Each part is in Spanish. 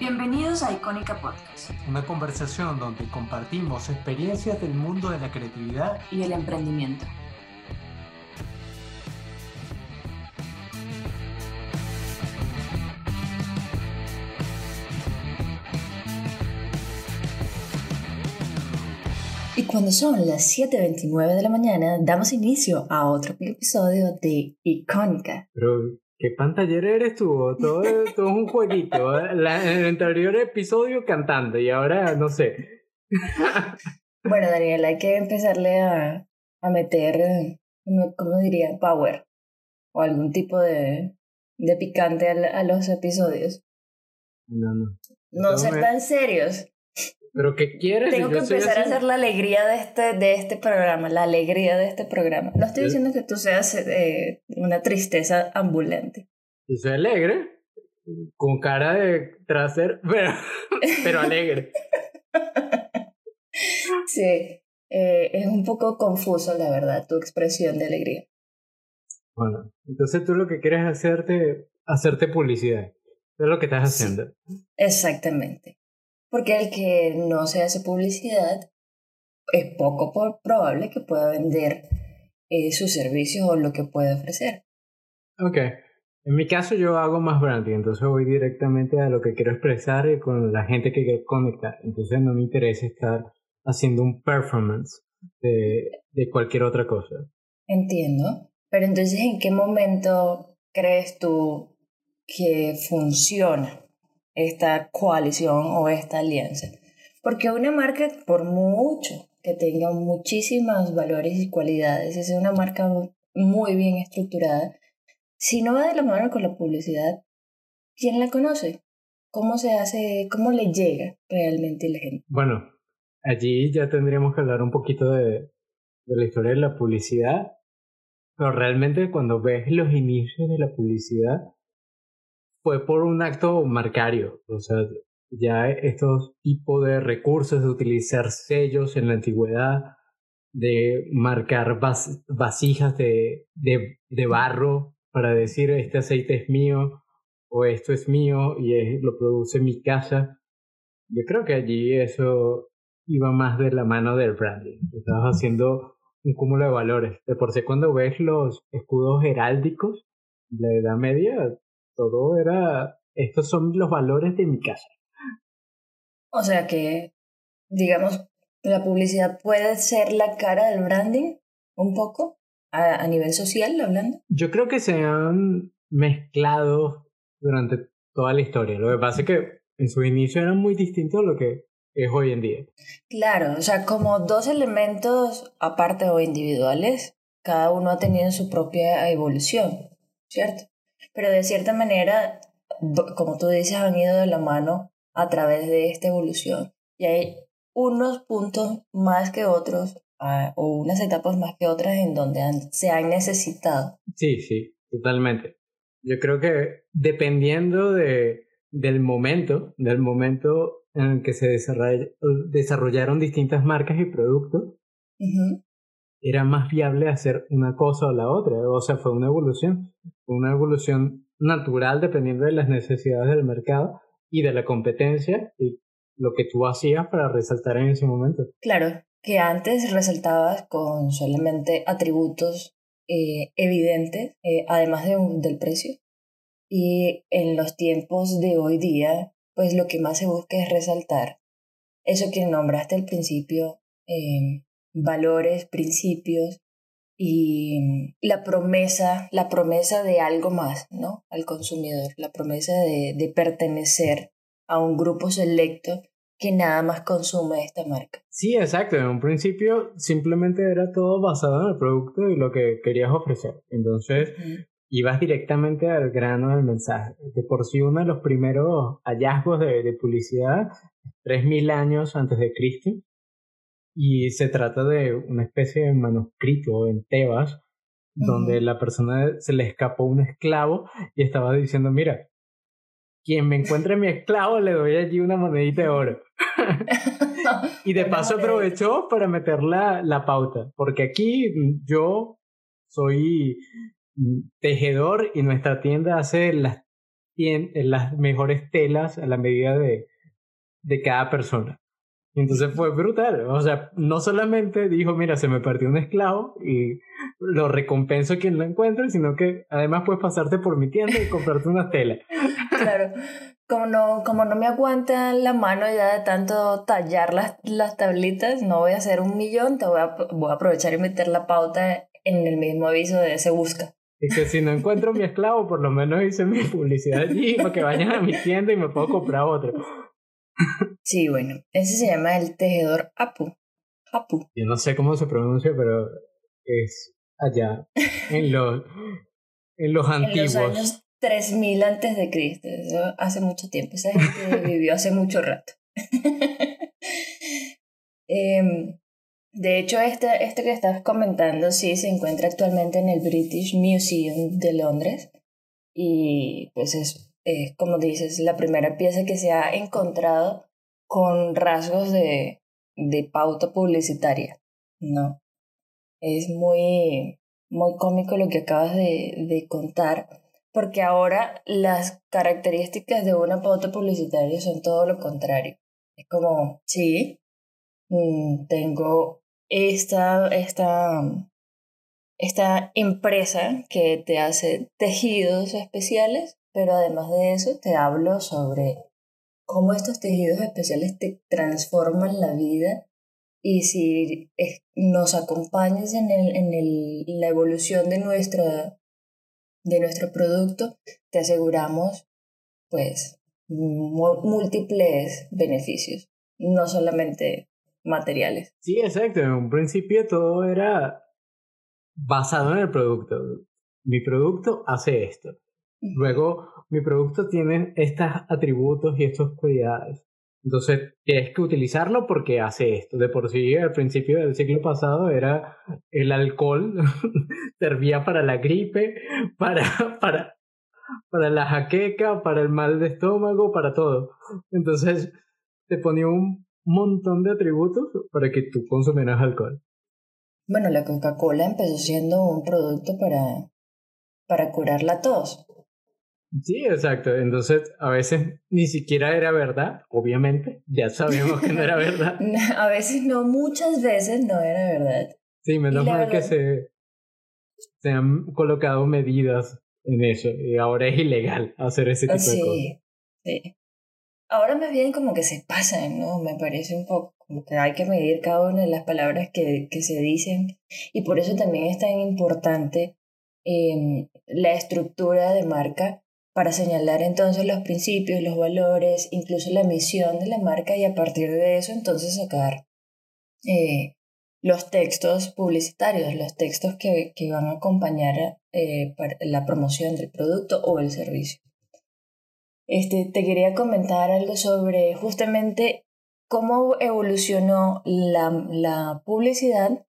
Bienvenidos a Icónica Podcast. Una conversación donde compartimos experiencias del mundo de la creatividad y el emprendimiento. Y cuando son las 7.29 de la mañana, damos inicio a otro episodio de Icónica. Pero, ¿qué pantallera eres tú? Todo, todo es un jueguito. ¿eh? en el anterior episodio cantando y ahora no sé. bueno, Daniel, hay que empezarle a, a meter, ¿cómo diría? Power. O algún tipo de, de picante a, a los episodios. No, no. No ser tan serios. ¿Pero qué quieres? Tengo que empezar a hacer la alegría de este, de este programa, la alegría de este programa. No estoy diciendo que tú seas eh, una tristeza ambulante. Yo soy alegre, con cara de trasero, pero, pero alegre. sí, eh, es un poco confuso, la verdad, tu expresión de alegría. Bueno, entonces tú lo que quieres es hacerte, hacerte publicidad. es lo que estás haciendo. exactamente. Porque el que no se hace publicidad es poco probable que pueda vender eh, sus servicios o lo que puede ofrecer. Ok. En mi caso yo hago más branding, entonces voy directamente a lo que quiero expresar y con la gente que quiero conectar. Entonces no me interesa estar haciendo un performance de, de cualquier otra cosa. Entiendo. Pero entonces, ¿en qué momento crees tú que funciona esta coalición o esta alianza. Porque una marca, por mucho que tenga muchísimos valores y cualidades, es una marca muy bien estructurada, si no va de la mano con la publicidad, ¿quién la conoce? ¿Cómo se hace, cómo le llega realmente la gente? Bueno, allí ya tendríamos que hablar un poquito de, de la historia de la publicidad, pero realmente cuando ves los inicios de la publicidad, fue por un acto marcario. O sea, ya estos tipos de recursos de utilizar sellos en la antigüedad, de marcar vasijas de, de, de, barro para decir este aceite es mío o esto es mío y lo produce mi casa. Yo creo que allí eso iba más de la mano del branding. Estabas haciendo un cúmulo de valores. De por sí cuando ves los escudos heráldicos de la Edad Media, todo era, estos son los valores de mi casa. O sea que, digamos, la publicidad puede ser la cara del branding, un poco, a, a nivel social hablando. Yo creo que se han mezclado durante toda la historia. Lo que pasa es que en su inicio eran muy distintos a lo que es hoy en día. Claro, o sea, como dos elementos aparte o individuales, cada uno ha tenido su propia evolución, ¿cierto? Pero de cierta manera, como tú dices, han ido de la mano a través de esta evolución. Y hay unos puntos más que otros, ah, o unas etapas más que otras en donde se han necesitado. Sí, sí, totalmente. Yo creo que dependiendo de, del momento, del momento en el que se desarrollaron distintas marcas y productos, era más viable hacer una cosa o la otra. O sea, fue una evolución, una evolución natural dependiendo de las necesidades del mercado y de la competencia y lo que tú hacías para resaltar en ese momento. Claro, que antes resaltabas con solamente atributos eh, evidentes, eh, además de del precio. Y en los tiempos de hoy día, pues lo que más se busca es resaltar eso que nombraste al principio, eh, valores, principios y la promesa, la promesa de algo más, ¿no? Al consumidor, la promesa de, de pertenecer a un grupo selecto que nada más consume esta marca. Sí, exacto. En un principio simplemente era todo basado en el producto y lo que querías ofrecer. Entonces, ibas directamente al grano del mensaje. De por sí, uno de los primeros hallazgos de, de publicidad, 3.000 años antes de Cristo, y se trata de una especie de manuscrito en Tebas, donde la persona se le escapó un esclavo y estaba diciendo, mira, quien me encuentre mi esclavo le doy allí una monedita de oro. y de paso aprovechó para meter la, la pauta, porque aquí yo soy tejedor y nuestra tienda hace las las mejores telas a la medida de, de cada persona. Entonces fue brutal. O sea, no solamente dijo, mira, se me perdió un esclavo y lo recompenso a quien lo encuentre, sino que además puedes pasarte por mi tienda y comprarte una tela. Claro. Como no, como no me aguanta la mano ya de tanto tallar las, las tablitas, no voy a hacer un millón, te voy a, voy a aprovechar y meter la pauta en el mismo aviso de se busca. Y que si no encuentro mi esclavo, por lo menos hice mi publicidad allí para que vayan a mi tienda y me puedo comprar otro. Sí, bueno, ese se llama el tejedor Apu. Apu. Yo no sé cómo se pronuncia, pero es allá, en los, en los antiguos. En los años 3000 antes de Cristo, hace mucho tiempo, esa gente vivió hace mucho rato. Em, de hecho, este, este que estás comentando sí se encuentra actualmente en el British Museum de Londres y pues es, como dices, la primera pieza que se ha encontrado con rasgos de, de pauta publicitaria, ¿no? Es muy, muy cómico lo que acabas de, de contar, porque ahora las características de una pauta publicitaria son todo lo contrario. Es como, sí, mm, tengo esta, esta, esta empresa que te hace tejidos especiales, pero además de eso te hablo sobre cómo estos tejidos especiales te transforman la vida y si nos acompañas en, el, en el, la evolución de, nuestra, de nuestro producto, te aseguramos pues múltiples beneficios, no solamente materiales. Sí, exacto. En un principio todo era basado en el producto. Mi producto hace esto. Luego, mi producto tiene estos atributos y estas cualidades. Entonces, tienes que utilizarlo porque hace esto. De por sí, al principio del siglo pasado era el alcohol, servía para la gripe, para, para, para la jaqueca, para el mal de estómago, para todo. Entonces, te ponía un montón de atributos para que tú consumieras alcohol. Bueno, la Coca-Cola empezó siendo un producto para, para curar la tos. Sí, exacto. Entonces, a veces ni siquiera era verdad, obviamente. Ya sabemos que no era verdad. a veces no, muchas veces no era verdad. Sí, menos mal que se, se han colocado medidas en eso y ahora es ilegal hacer ese tipo de cosas. Sí. Ahora más bien como que se pasan, ¿no? Me parece un poco como que hay que medir cada una de las palabras que, que se dicen y por eso también es tan importante eh, la estructura de marca para señalar entonces los principios, los valores, incluso la misión de la marca y a partir de eso entonces sacar eh, los textos publicitarios, los textos que, que van a acompañar eh, la promoción del producto o el servicio. Este, te quería comentar algo sobre justamente cómo evolucionó la, la publicidad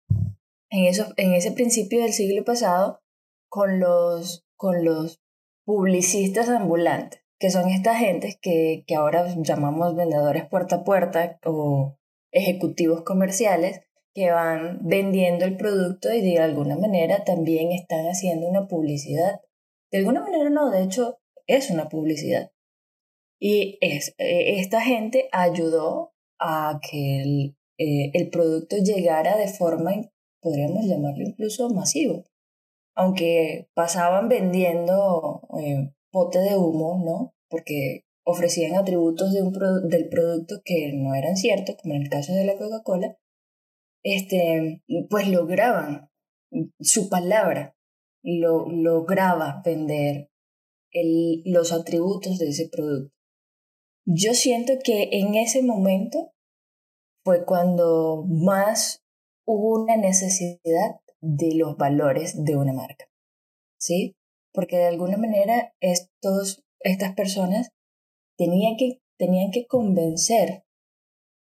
en, eso, en ese principio del siglo pasado con los, con los publicistas ambulantes, que son estas gentes que, que ahora llamamos vendedores puerta a puerta o ejecutivos comerciales que van vendiendo el producto y de alguna manera también están haciendo una publicidad. De alguna manera no, de hecho es una publicidad. Y es, eh, esta gente ayudó a que el, eh, el producto llegara de forma, podríamos llamarlo incluso masivo aunque pasaban vendiendo eh, pote de humo, ¿no? Porque ofrecían atributos de un del producto que no eran ciertos, como en el caso de la Coca-Cola, este, pues lograban su palabra, lo, lograba vender el, los atributos de ese producto. Yo siento que en ese momento fue cuando más hubo una necesidad de los valores de una marca. ¿Sí? Porque de alguna manera estos, estas personas tenían que, tenían que convencer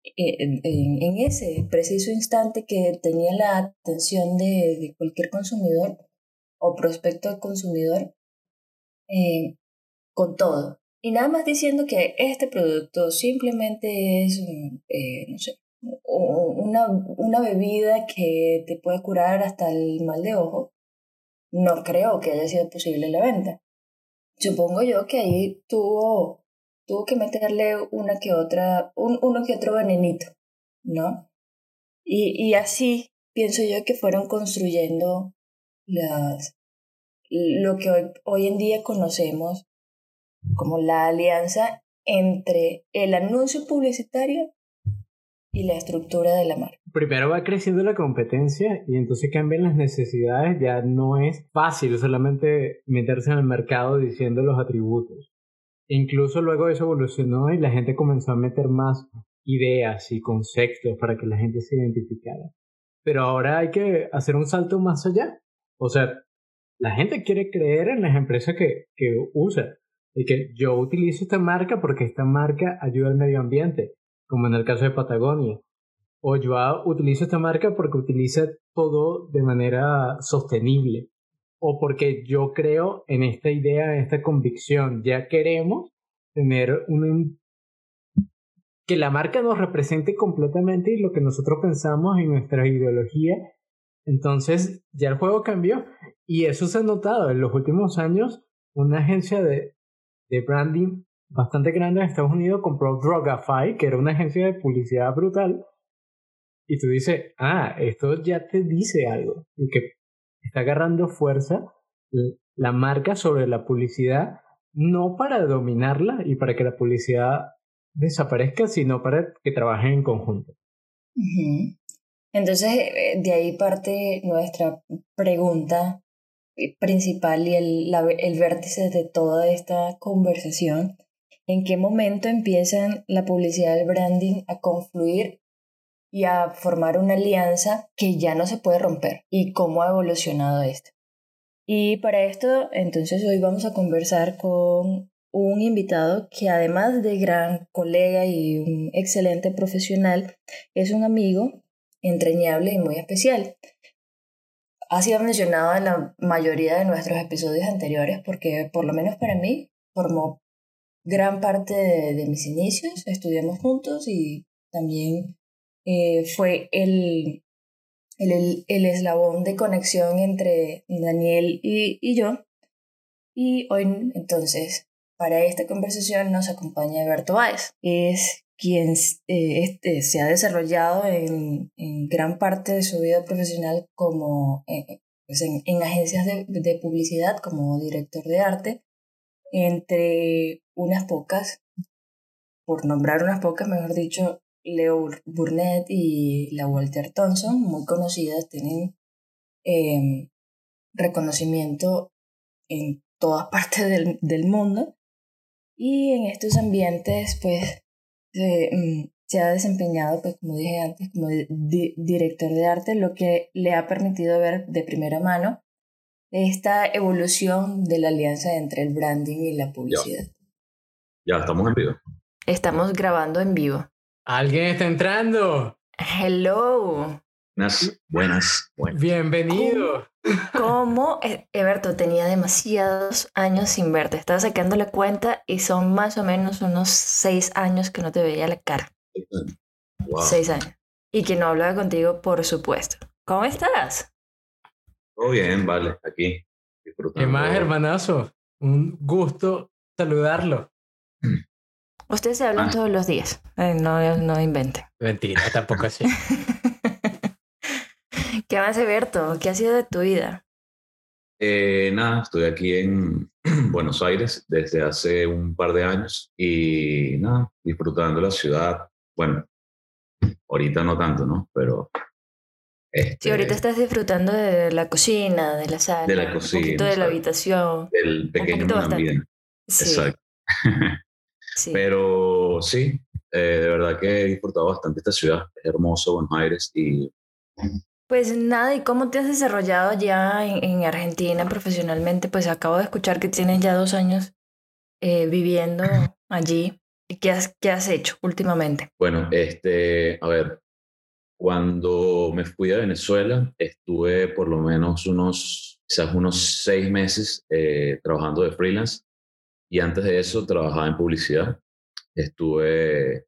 eh, en, ese preciso instante que tenía la atención de, cualquier consumidor o prospecto de consumidor eh, con todo. Y nada más diciendo que este producto simplemente es, eh, no sé, una, una bebida que te puede curar hasta el mal de ojo, no creo que haya sido posible la venta. supongo yo que ahí tuvo, tuvo que meterle una que otra, un, uno que otro venenito, ¿no? Y, y así pienso yo que fueron construyendo las, lo que hoy, hoy en día conocemos como la alianza entre el anuncio publicitario y la estructura de la marca. Primero va creciendo la competencia y entonces cambian las necesidades, ya no es fácil solamente meterse en el mercado diciendo los atributos. Incluso luego eso evolucionó y la gente comenzó a meter más ideas y conceptos para que la gente se identificara. Pero ahora hay que hacer un salto más allá. O sea, la gente quiere creer en las empresas que, que usa y que yo utilizo esta marca porque esta marca ayuda al medio ambiente, como en el caso de Patagonia. O yo utilizo esta marca porque utiliza todo de manera sostenible. O porque yo creo en esta idea, en esta convicción. Ya queremos tener un... que la marca nos represente completamente y lo que nosotros pensamos en nuestra ideología. Entonces ya el juego cambió y eso se ha notado en los últimos años. Una agencia de, de branding bastante grande en Estados Unidos compró Drogafy, que era una agencia de publicidad brutal. Y tú dices, ah, esto ya te dice algo. Y que está agarrando fuerza la marca sobre la publicidad, no para dominarla y para que la publicidad desaparezca, sino para que trabajen en conjunto. Entonces, eh, de ahí parte nuestra pregunta principal y el, el vértice de toda esta conversación, en qué momento empiezan la publicidad y el branding a confluir y a formar una alianza que ya no se puede romper y cómo ha evolucionado esto. Y para esto, entonces hoy vamos a conversar con un invitado que además de gran colega y un excelente profesional, es un amigo entrañable y muy especial ha sido mencionado en la mayoría de nuestros episodios anteriores porque por lo menos para mí formó gran parte de, mis inicios, estudiamos juntos y también eh, fue el, el, el, eslabón de conexión entre Daniel y, y yo. Y hoy entonces, para esta conversación nos acompaña Alberto Báez. Es quien eh, este, se ha desarrollado en, en, gran parte de su vida profesional como eh, pues en, en, agencias de, de, publicidad como director de arte, entre unas pocas, por nombrar unas pocas, mejor dicho, Leo Burnett y la Walter Thompson, muy conocidas, tienen eh, reconocimiento en todas partes del, del mundo. Y en estos ambientes, pues Mm, se, ha desempeñado, pues como dije antes, como director de arte, lo que le ha permitido ver de primera mano esta evolución de la alianza entre el branding y la publicidad. Ya, estamos en vivo. Estamos grabando en vivo. ¿Alguien está entrando? Hello. Buenas, buenas, buenas. Bienvenido. ¿Cómo? E-, Eberto tenía demasiados años sin verte. Estaba sacando la cuenta y son más o menos unos seis años que no te veía la cara. Seis años. Y que no hablaba contigo, por supuesto. ¿Cómo estás? Todo bien, vale, aquí. ¿Qué más, hermanazo? Un gusto saludarlo. Ustedes se hablan ah. todos los días. Eh, no, no inventen. Mentira, tampoco así. ¿Qué más, Eberto? ¿Qué ha sido de tu vida? Eh, nada, estoy aquí en Buenos Aires desde hace un par de años y nada, disfrutando la ciudad. Bueno, ahorita no tanto, ¿no? Pero... Este, sí, ahorita estás disfrutando de la cocina, de la sala, de la cocina, un poquito de la habitación. Del pequeño ambiente. Exacto. sí. Pero sí, eh, de verdad que he disfrutado bastante esta ciudad. Es hermoso Buenos Aires y pues nada, ¿y cómo te has desarrollado ya en, Argentina profesionalmente? Pues acabo de escuchar que tienes ya dos años eh, viviendo allí. ¿Y qué has, qué has hecho últimamente? Bueno, este, a ver, cuando me fui a Venezuela, estuve por lo menos unos, quizás unos seis meses eh, trabajando de freelance y antes de eso trabajaba en publicidad. Estuve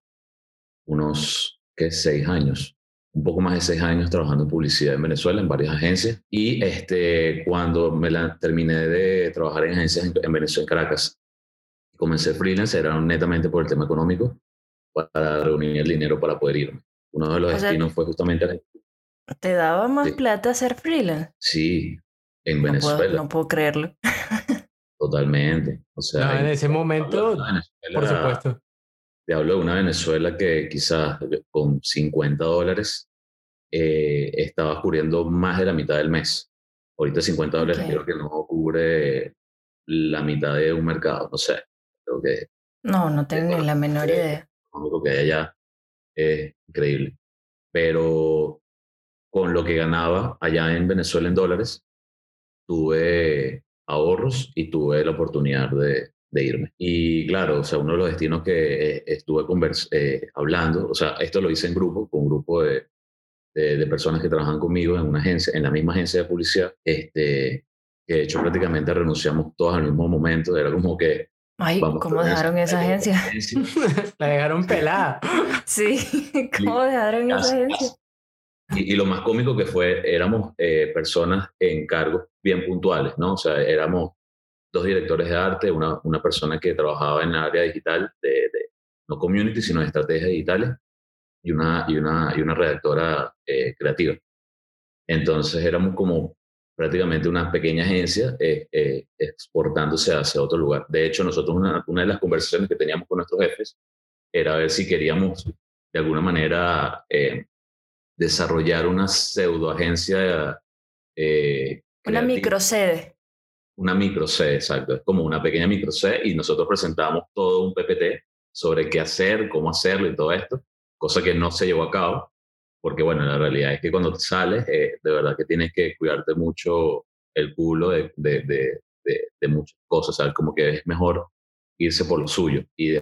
unos, ¿qué? Seis años un poco más de seis años trabajando en publicidad en Venezuela, en varias agencias. Y este, cuando me la terminé de trabajar en agencias en, Venezuela, en Caracas, comencé freelance, era netamente por el tema económico, para reunir el dinero para poder irme. Uno de los destinos fue justamente... ¿Te daba más plata hacer freelance? Sí, en Venezuela. No puedo, creerlo. Totalmente. O sea, en ese momento, por supuesto. Te hablo de una Venezuela que quizás con 50 dólares eh, estaba cubriendo más de la mitad del mes. Ahorita 50 dólares creo que no cubre la mitad de un mercado, no sé. Creo que... No, no tengo ni la menor idea. Lo que hay allá es increíble. Pero con lo que ganaba allá en Venezuela en dólares, tuve ahorros y tuve la oportunidad de, de irme. Y claro, o sea, uno de los destinos que eh, estuve eh, hablando, o sea, esto lo hice en grupo, con un grupo de, de, personas que trabajan conmigo en una agencia, en la misma agencia de publicidad, este, que de hecho prácticamente renunciamos todos al mismo momento, era como que... Ay, ¿cómo dejaron esa agencia? la dejaron pelada. sí, ¿cómo dejaron esa agencia? Y, y, lo más cómico que fue, éramos eh, personas en cargos bien puntuales, ¿no? O sea, éramos dos directores de arte, una, una persona que trabajaba en el área digital, de, no community, sino de estrategias digitales, y una, y una, y una redactora eh, creativa. Entonces éramos como prácticamente una pequeña agencia eh, eh, exportándose hacia otro lugar. De hecho, nosotros una, una, de las conversaciones que teníamos con nuestros jefes era ver si queríamos de alguna manera desarrollar una pseudo agencia. una microsede una micro C, exacto. Es como una pequeña micro C y nosotros presentamos todo un PPT sobre qué hacer, cómo hacerlo y todo esto, cosa que no se llevó a cabo, porque bueno, la realidad es que cuando sales, eh, de verdad que tienes que cuidarte mucho el culo de, de, de, de, muchas cosas, ¿sabes? Como que es mejor irse por lo suyo y,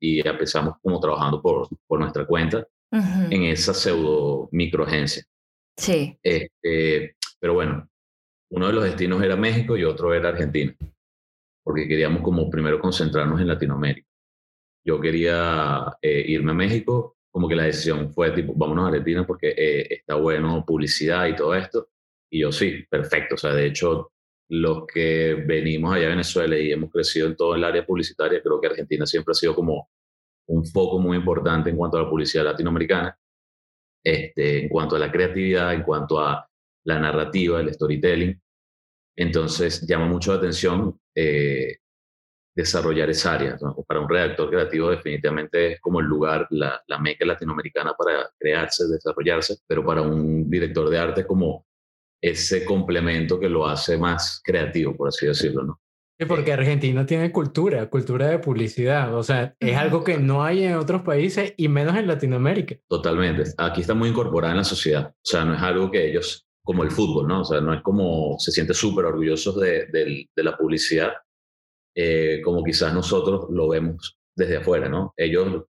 y empezamos como trabajando por, por nuestra cuenta en esa pseudo microagencia. Sí. Este, pero bueno, uno de los destinos era México y otro era Argentina, porque queríamos como primero concentrarnos en Latinoamérica. Yo quería eh, irme a México, como que la decisión fue tipo, vámonos a Argentina porque eh, está bueno publicidad y todo esto. Y yo sí, perfecto. O sea, de hecho, los que venimos allá a Venezuela y hemos crecido en todo el área publicitaria, creo que Argentina siempre ha sido como un foco muy importante en cuanto a la publicidad latinoamericana, este, en cuanto a la creatividad, en cuanto a la narrativa, el storytelling. Entonces llama mucho la atención eh, desarrollar esa área. Para un redactor creativo definitivamente es como el lugar, la, la, meca latinoamericana para crearse, desarrollarse, pero para un director de arte es como ese complemento que lo hace más creativo, por así decirlo, ¿no? Sí, porque Argentina tiene cultura, cultura de publicidad, o sea, es algo que no hay en otros países y menos en Latinoamérica. Totalmente, aquí está muy incorporada en la sociedad, o sea, no es algo que ellos como el fútbol, ¿no? O sea, no es como se siente súper orgullosos de, de, la publicidad, eh, como quizás nosotros lo vemos desde afuera, ¿no? Ellos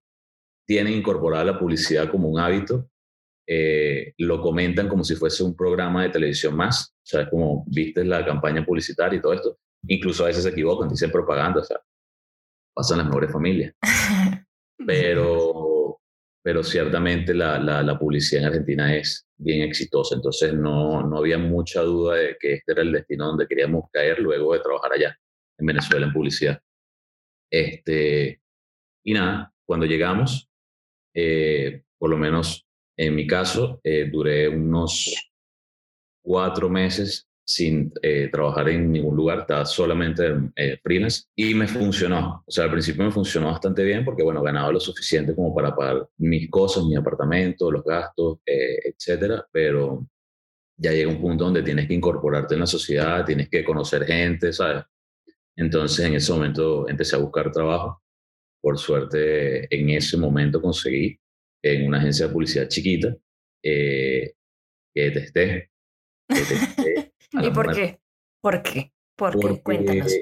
tienen incorporada la publicidad como un hábito, eh, lo comentan como si fuese un programa de televisión más, o sea, es como viste la campaña publicitaria y todo esto, incluso a veces se equivocan, dicen propaganda, o sea, pasan las mejores familias. Pero pero ciertamente la, la, publicidad en Argentina es bien exitosa, entonces no, no había mucha duda de que este era el destino donde queríamos caer luego de trabajar allá, en Venezuela, en publicidad. Este, y nada, cuando llegamos, eh, por lo menos en mi caso, eh, duré unos cuatro meses sin eh, trabajar en ningún lugar, estaba solamente en eh, freelance y me funcionó. O sea, al principio me funcionó bastante bien porque, bueno, ganaba lo suficiente como para pagar mis cosas, mi apartamento, los gastos, eh, etcétera, pero ya llega un punto donde tienes que incorporarte en la sociedad, tienes que conocer gente, ¿sabes? Entonces, en ese momento empecé a buscar trabajo. Por suerte, en ese momento conseguí en una agencia de publicidad chiquita que testé, que testé ¿Y por qué? ¿Por qué? ¿Por qué? Cuéntanos.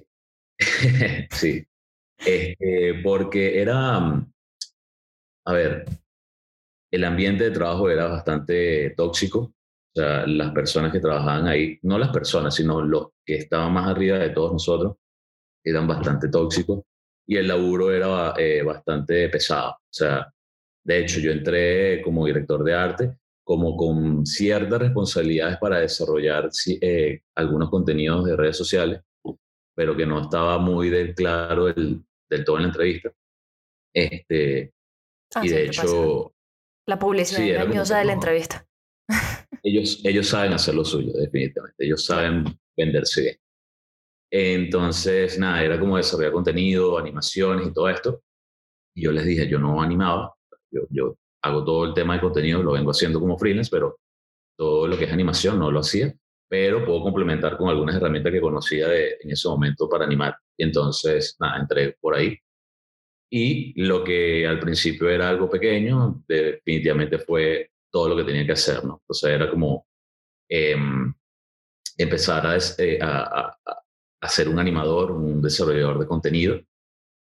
sí. Este, porque era, a ver, el ambiente de trabajo era bastante tóxico. O sea, las personas que trabajaban ahí, no las personas, sino los que estaban más arriba de todos nosotros, eran bastante tóxicos. Y el laburo era eh, bastante pesado. O sea, de hecho, yo entré como director de arte como con ciertas responsabilidades para desarrollar eh, algunos contenidos de redes sociales, pero que no estaba muy del claro del, del todo en la entrevista. Este, ah, y de hecho... La publicidad engañosa de la entrevista. Ellos, ellos saben hacer lo suyo, definitivamente. Ellos saben venderse bien. Entonces, nada, era como desarrollar contenido, animaciones y todo esto. Y yo les dije, yo no animaba, yo, yo hago todo el tema de contenido, lo vengo haciendo como freelance, pero todo lo que es animación no lo hacía, pero puedo complementar con algunas herramientas que conocía de, en ese momento para animar. Y entonces, nada, entré por ahí. Y lo que al principio era algo pequeño, definitivamente fue todo lo que tenía que hacer, ¿no? Entonces era como em, empezar eh, a, a, ser un animador, un desarrollador de contenido.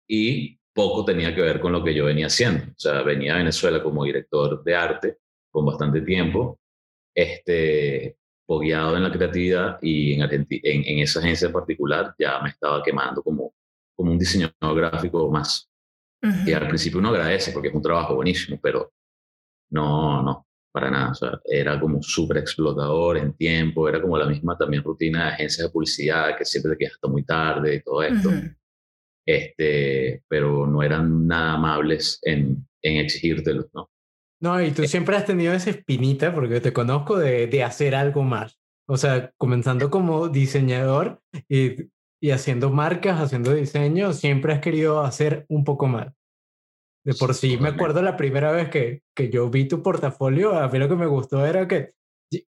Y poco tenía que ver con lo que yo venía haciendo. O sea, venía a Venezuela como director de arte con bastante tiempo, este, fogueado en la creatividad y en, en, en, esa agencia en particular ya me estaba quemando como, como un diseñador gráfico más. Y al principio uno agradece porque es un trabajo buenísimo, pero no, no, para nada. O sea, era como súper explotador en tiempo, era como la misma también rutina de agencias de publicidad que siempre te quedas hasta muy tarde y todo esto este, pero no eran nada amables en, en exigírtelo, ¿no? No, y tú siempre has tenido esa espinita, porque te conozco, de, de hacer algo más. O sea, comenzando como diseñador y, y haciendo marcas, haciendo diseño, siempre has querido hacer un poco más. De por sí, me acuerdo la primera vez que, que yo vi tu portafolio, a mí lo que me gustó era que,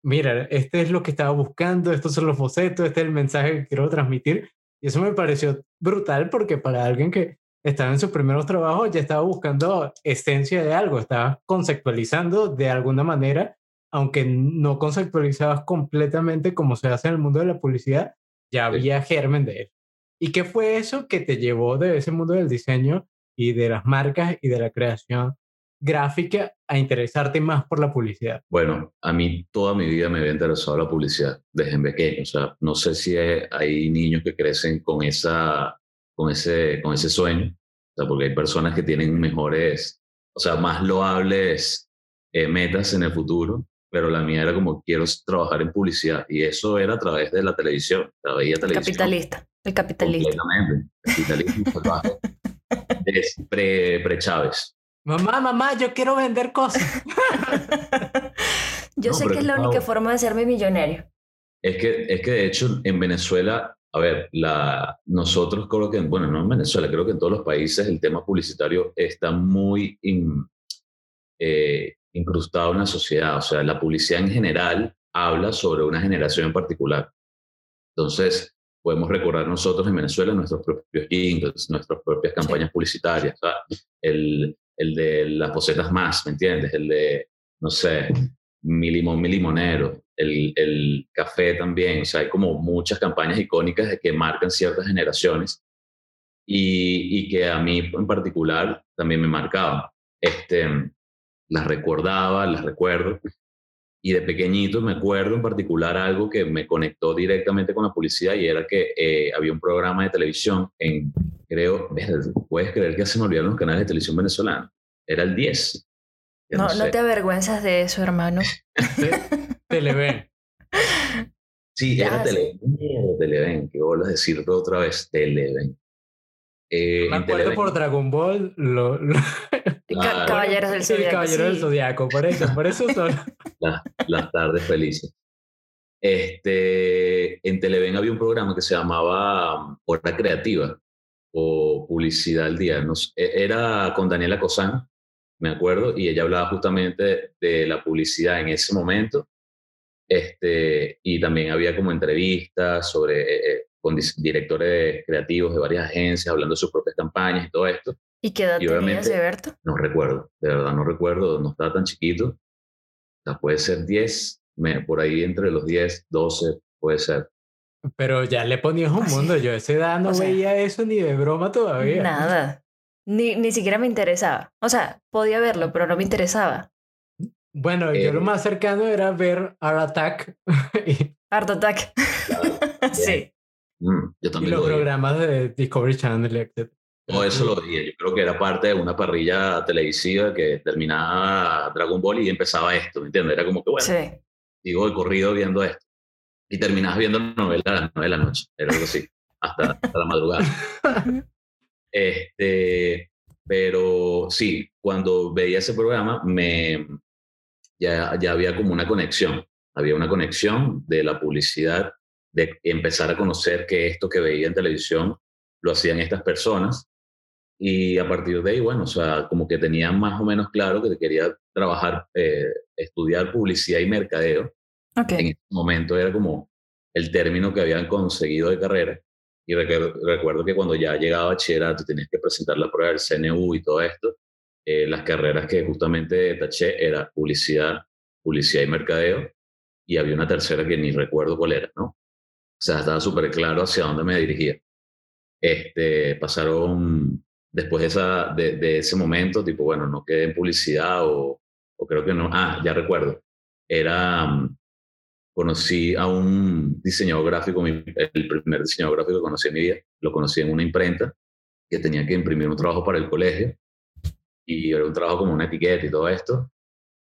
mira, este es lo que estaba buscando, estos son los bocetos, este es el mensaje que quiero transmitir, y eso me pareció brutal porque para alguien que estaba en sus primeros trabajos ya estaba buscando esencia de algo, estaba conceptualizando de alguna manera, aunque no conceptualizabas completamente como se hace en el mundo de la publicidad, ya había germen de él. ¿Y qué fue eso que te llevó de ese mundo del diseño y de las marcas y de la creación gráfica a interesarte más por la publicidad? Bueno, a mí toda mi vida me había interesado la publicidad desde pequeño. O sea, no sé si hay niños que crecen con, esa, con, ese, con ese sueño, o sea, porque hay personas que tienen mejores, o sea, más loables eh, metas en el futuro, pero la mía era como quiero trabajar en publicidad y eso era a través de la televisión. O veía televisión. Capitalista, el capitalista. Completamente, capitalismo pre-Chávez. Mamá, mamá, yo quiero vender cosas. yo sé que es la única forma de hacerme millonario. Es que, es que de hecho en Venezuela, a ver, la, nosotros creo que, bueno, no en Venezuela, creo que en todos los países el tema publicitario está muy eh, incrustado en la sociedad. O sea, la publicidad en general habla sobre una generación en particular. Entonces, podemos recordar nosotros en Venezuela nuestros propios jingles, nuestras propias campañas publicitarias. El, el de las bocetas más, ¿me entiendes? El de, no sé, mi limón, mi limonero, el, el café también, o sea, hay como muchas campañas icónicas de que marcan ciertas generaciones y, y que a mí en particular también me marcaban. Este, las recordaba, las recuerdo. Y de pequeñito me acuerdo en particular algo que me conectó directamente con la publicidad y era que eh, había un programa de televisión en, creo, puedes creer que se me olvidaron los canales de televisión venezolanos. Era el 10. No, no, te avergüenzas de eso, hermano. Televen. Sí, era Televen. Televen, que vuelvo a decirlo otra vez, Televen. Eh, me acuerdo por Dragon Ball, lo, Caballeros del Zodiaco. Caballeros del Zodiaco, por eso, por eso son. las tardes felices. Este, en Televen había un programa que se llamaba um, Hora Creativa o Publicidad al Día. E, era con Daniela Cosán, me acuerdo, y ella hablaba justamente de la publicidad en ese momento. Este, y también había como entrevistas sobre, eh, eh, con directores creativos de varias agencias hablando de sus propias campañas y todo esto. ¿Y qué edad tenías, Berto? No recuerdo, de verdad no recuerdo, no estaba tan chiquito. O sea, puede ser 10, por ahí entre los 10, 12, puede ser. Pero ya le ponías un mundo, yo a esa edad no veía eso ni de broma todavía. Nada, ni, ni siquiera me interesaba. O sea, podía verlo, pero no me interesaba. Bueno, yo lo eh, más cercano era ver Art Attack. Art Attack. sí. Mm, yo también y los programas de Discovery Channel, etc. Todo eso lo veía. Yo creo que era parte de una parrilla televisiva que terminaba Dragon Ball y empezaba esto, ¿me entiendes? Era como que, bueno, sí. sigo de corrido viendo esto. Y terminabas viendo la novela a las nueve de la noche. Era algo así, hasta, hasta la madrugada. este, pero sí, cuando veía ese programa, me, ya, ya había como una conexión. Había una conexión de la publicidad, de empezar a conocer que esto que veía en televisión lo hacían estas personas y a partir de ahí, bueno, o sea, como que tenía más o menos claro que quería trabajar, eh, estudiar publicidad y mercadeo. En ese momento era como el término que habían conseguido de carrera. Y recuerdo que cuando ya llegaba a bachillerato tenías que presentar la prueba del CNU y todo esto, eh, las carreras que justamente taché era publicidad, publicidad y mercadeo, y había una tercera que ni recuerdo cuál era, ¿no? O sea, estaba súper claro hacia dónde me dirigía. Este, pasaron después de, esa, de, ese momento, tipo, bueno, no quedé en publicidad o, o creo que no, ah, ya recuerdo, era, conocí a un diseñador gráfico, el primer diseñador gráfico que conocí en mi vida, lo conocí en una imprenta que tenía que imprimir un trabajo para el colegio y era un trabajo como una etiqueta y todo esto.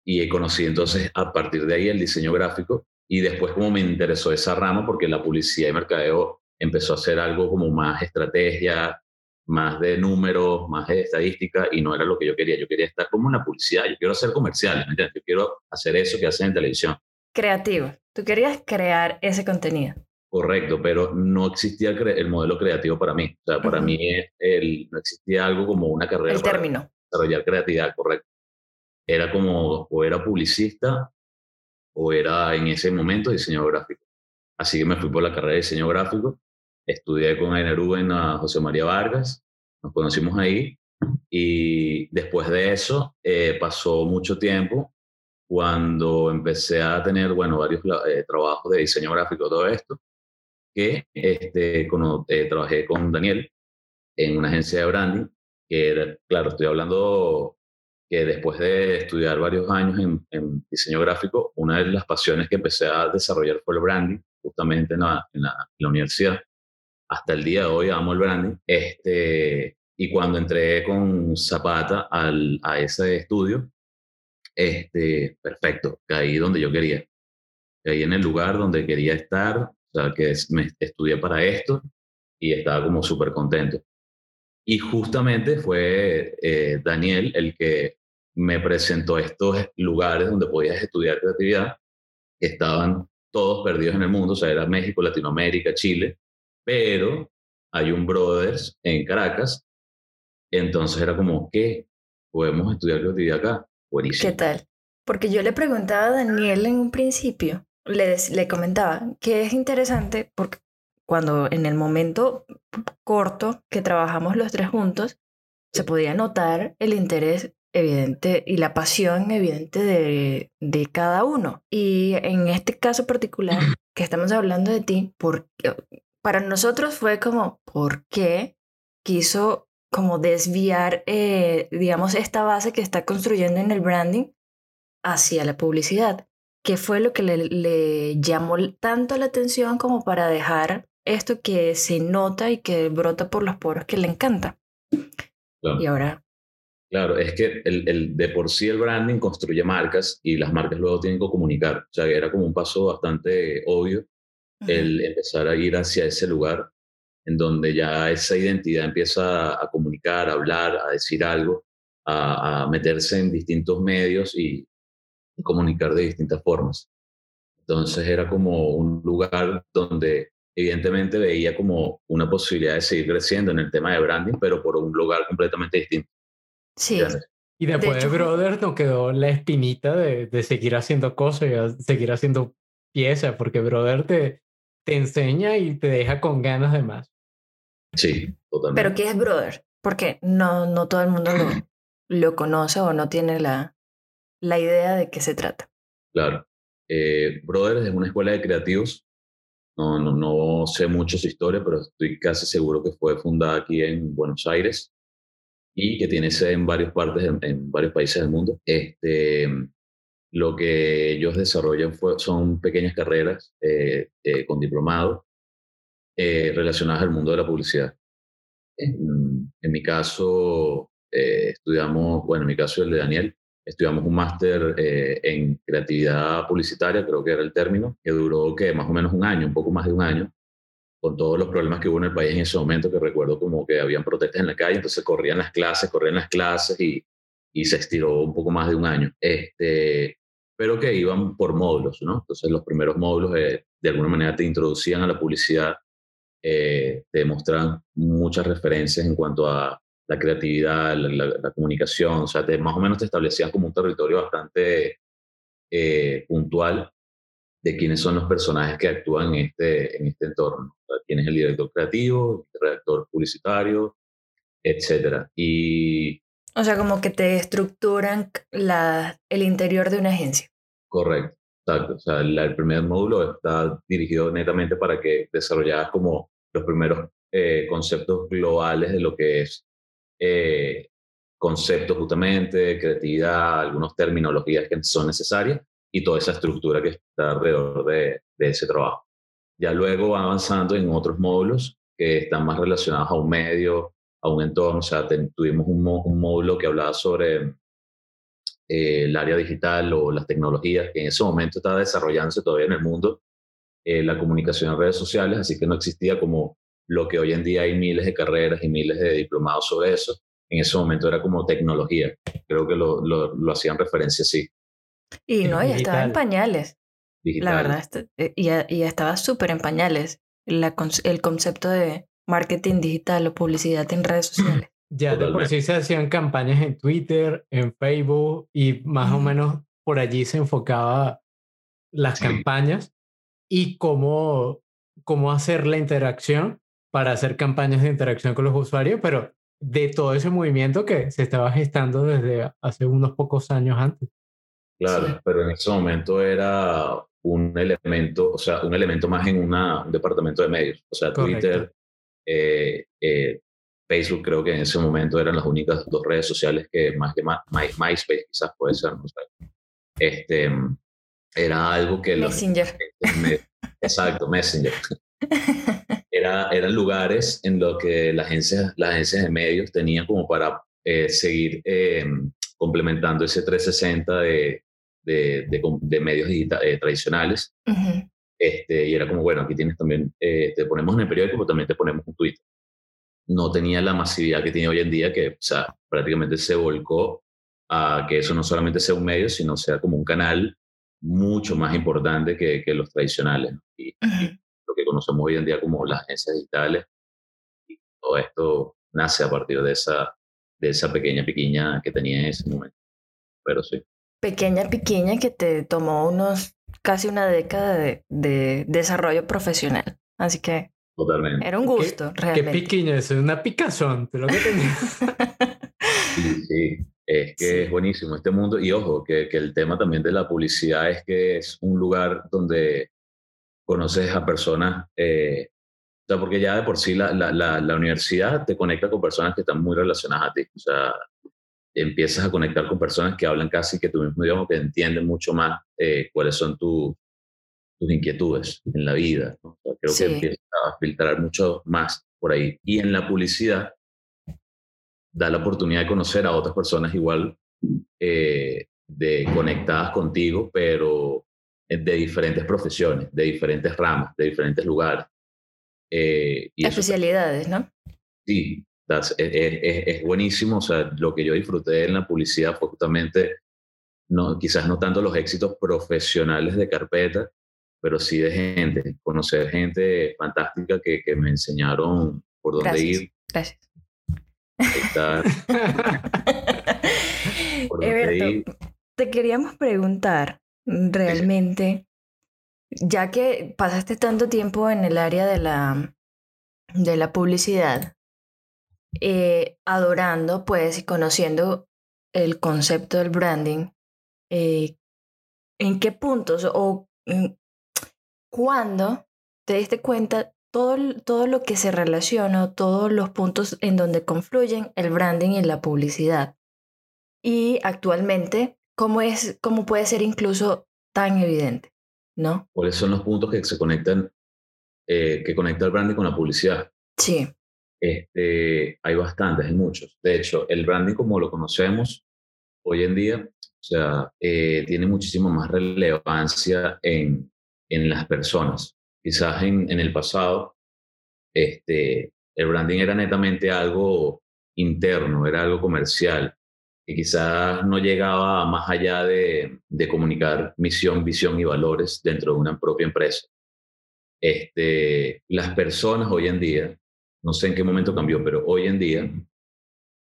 Y conocí entonces a partir de ahí el diseño gráfico y después como me interesó esa rama porque la publicidad y mercadeo empezó a ser algo como más estrategia, más de números, más de estadística, y no era lo que yo quería. Yo quería estar como en la publicidad, yo quiero hacer comerciales, ¿me entiendes? Yo quiero hacer eso que hacen en televisión. Creativo. Tú querías crear ese contenido. Correcto, pero no existía el, modelo creativo para mí. O sea, para mí el, no existía algo como una carrera. El término. desarrollar creatividad, correcto. Era como, o era publicista, o era en ese momento diseñador gráfico. Así que me fui por la carrera de diseño gráfico estudié con Ainer en a José María Vargas, nos conocimos ahí y después de eso eh, pasó mucho tiempo cuando empecé a tener, bueno, varios eh, trabajos de diseño gráfico, todo esto, que este, cuando, eh, trabajé con Daniel en una agencia de branding, que era, claro, estoy hablando que después de estudiar varios años en, en, diseño gráfico, una de las pasiones que empecé a desarrollar fue el branding, justamente en la, en la universidad hasta el día de hoy amo el branding. Este, y cuando entré con Zapata al, a ese estudio, este, perfecto, caí donde yo quería. Caí en el lugar donde quería estar, o sea, que me estudié para esto y estaba como súper contento. Y justamente fue eh, Daniel el que me presentó estos lugares donde podías estudiar creatividad, estaban todos perdidos en el mundo, o sea, era México, Latinoamérica, Chile, pero hay un Brothers en Caracas, entonces era como, ¿qué? ¿Podemos estudiar creatividad acá? Buenísimo. ¿Qué tal? Porque yo le preguntaba a Daniel en un principio, le, le comentaba que es interesante porque cuando en el momento corto que trabajamos los tres juntos, se podía notar el interés evidente y la pasión evidente de, de, cada uno. Y en este caso particular que estamos hablando de ti, porque para nosotros fue como, ¿por qué quiso como desviar, eh, digamos, esta base que está construyendo en el branding hacia la publicidad? ¿Qué fue lo que le, llamó tanto la atención como para dejar esto que se nota y que brota por los poros que le encanta? Y ahora... Claro, es que el, el, de por sí el branding construye marcas y las marcas luego tienen que comunicar. O sea, era como un paso bastante obvio el empezar a ir hacia ese lugar en donde ya esa identidad empieza a comunicar, a hablar, a decir algo, a, meterse en distintos medios y, comunicar de distintas formas. Entonces era como un lugar donde evidentemente veía como una posibilidad de seguir creciendo en el tema de branding, pero por un lugar completamente distinto. Sí. Y después de, Brother nos quedó la espinita de, de, seguir haciendo cosas y seguir haciendo piezas, porque Brother te, te enseña y te deja con ganas de más. Sí, totalmente. Pero ¿qué es Brother? Porque no, no todo el mundo lo, lo conoce o no tiene la, la idea de qué se trata. Claro. Eh, Brother es una escuela de creativos. No, no, no sé mucho su historia, pero estoy casi seguro que fue fundada aquí en Buenos Aires y que tiene sede en varias partes, en, en varios países del mundo. Este, lo que ellos desarrollan son pequeñas carreras eh, eh, con diplomado eh, relacionadas al mundo de la publicidad. En, mi caso, eh, estudiamos, bueno, en mi caso el de Daniel, estudiamos un máster eh, en creatividad publicitaria, creo que era el término, que duró que más o menos un año, un poco más de un año, con todos los problemas que hubo en el país en ese momento, que recuerdo como que habían protestas en la calle, entonces corrían las clases, corrían las clases y, y se estiró un poco más de un año. Este, pero que iban por módulos, ¿no? Entonces los primeros módulos eh, de alguna manera te introducían a la publicidad, eh, te mostraban muchas referencias en cuanto a la creatividad, la, comunicación, o sea, te, más o menos te establecían como un territorio bastante eh, puntual de quiénes son los personajes que actúan en este, en este entorno. O sea, quién es el director creativo, el redactor publicitario, etc. Y... O sea, como que te estructuran la, el interior de una agencia. Correcto, exacto. O sea, el primer módulo está dirigido netamente para que desarrollaras como los primeros eh, conceptos globales de lo que es eh, conceptos justamente, creatividad, algunas terminologías que son necesarias y toda esa estructura que está alrededor de, ese trabajo. Ya luego va avanzando en otros módulos que están más relacionados a un medio, a un entorno. O sea, tuvimos un, módulo que hablaba sobre eh, el área digital o las tecnologías, que en ese momento estaba desarrollándose todavía en el mundo, eh, la comunicación en redes sociales, así que no existía como lo que hoy en día hay miles de carreras y miles de diplomados sobre eso. En ese momento era como tecnología. Creo que lo, lo, hacían referencia así. Y no, ya estaba en pañales. La verdad, eh, ya, ya estaba súper en pañales la, el concepto de marketing digital o publicidad en redes sociales. Ya de por sí se hacían campañas en Twitter, en Facebook y más o menos por allí se enfocaba las campañas y cómo, cómo hacer la interacción para hacer campañas de interacción con los usuarios, pero de todo ese movimiento que se estaba gestando desde hace unos pocos años antes. Claro, pero en ese momento era un elemento, o sea, un elemento más en una, un departamento de medios. O sea, Twitter, eh, eh, Facebook creo que en ese momento eran las únicas dos redes sociales que más que MySpace quizás puede ser, no sé. Este, era algo que... Messenger. exacto, Messenger. Era, eran lugares en los que las agencias, las agencias de medios tenían como para eh, seguir complementando ese 360 de, de, de, medios digitales, eh, tradicionales. este, y era como, bueno, aquí tienes también, eh, te ponemos en el periódico, pero también te ponemos un Twitter. No tenía la masividad que tiene hoy en día, que o sea, prácticamente se volcó a que eso no solamente sea un medio, sino sea como un canal mucho más importante que, que los tradicionales. Y, lo que conocemos hoy en día como las agencias digitales. Y todo esto nace a partir de esa, de esa pequeña piquiña que tenía en ese momento. Pero sí pequeña, pequeña que te tomó unos casi una década de, de desarrollo profesional. Así que Totalmente. era un gusto, realmente. Qué pequeño es, una picazón, lo que sí, sí, es que es buenísimo este mundo. Y ojo, que, que el tema también de la publicidad es que es un lugar donde conoces a personas, eh, o sea, porque ya de por sí la, la, la, la, universidad te conecta con personas que están muy relacionadas a ti. O sea, empiezas a conectar con personas que hablan casi que tu mismo idioma, que entienden mucho más eh, cuáles son tus inquietudes en la vida. creo que empiezas a filtrar mucho más por ahí. Y en la publicidad da la oportunidad de conocer a otras personas igual eh, de conectadas contigo, pero de diferentes profesiones, de diferentes ramas, de diferentes lugares. Eh, y Especialidades, ¿no? Sí, es, es, buenísimo. O sea, lo que yo disfruté en la publicidad fue justamente, no, quizás no tanto los éxitos profesionales de carpeta, pero sí de gente, conocer gente fantástica que, que me enseñaron por dónde ir. Gracias. te queríamos preguntar realmente, ya que pasaste tanto tiempo en el área de la, de la publicidad, eh, adorando pues y conociendo el concepto del branding, eh, ¿en qué puntos o cuándo te diste cuenta todo, todo lo que se relaciona, todos los puntos en donde confluyen el branding y la publicidad? Y actualmente, ¿cómo, es, cómo puede ser incluso tan evidente? ¿No? ¿Cuáles son los puntos que se conectan, eh, que conecta el branding con la publicidad? Sí. Este, hay bastantes, hay muchos. De hecho, el branding como lo conocemos hoy en día, o sea, eh, tiene muchísimo más relevancia en, en las personas. Quizás en, en el pasado, este, el branding era netamente algo interno, era algo comercial, que quizás no llegaba más allá de, de comunicar misión, visión y valores dentro de una propia empresa. Este, las personas hoy en día, no sé en qué momento cambió, pero hoy en día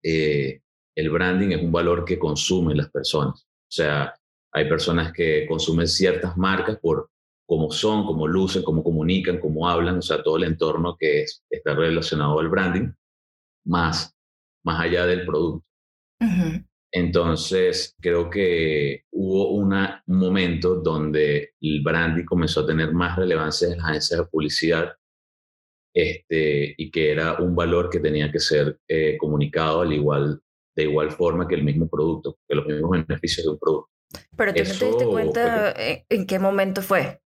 eh, el branding es un valor que consumen las personas. O sea, hay personas que consumen ciertas marcas por cómo son, cómo lucen, cómo comunican, cómo hablan, o sea, todo el entorno que es, está relacionado al branding, más, más allá del producto. Entonces, creo que hubo una, un momento donde el branding comenzó a tener más relevancia en las agencias de publicidad este, y que era un valor que tenía que ser eh, comunicado al igual, de igual forma que el mismo producto, que los mismos beneficios de un producto. Pero tú no te diste cuenta en qué momento fue.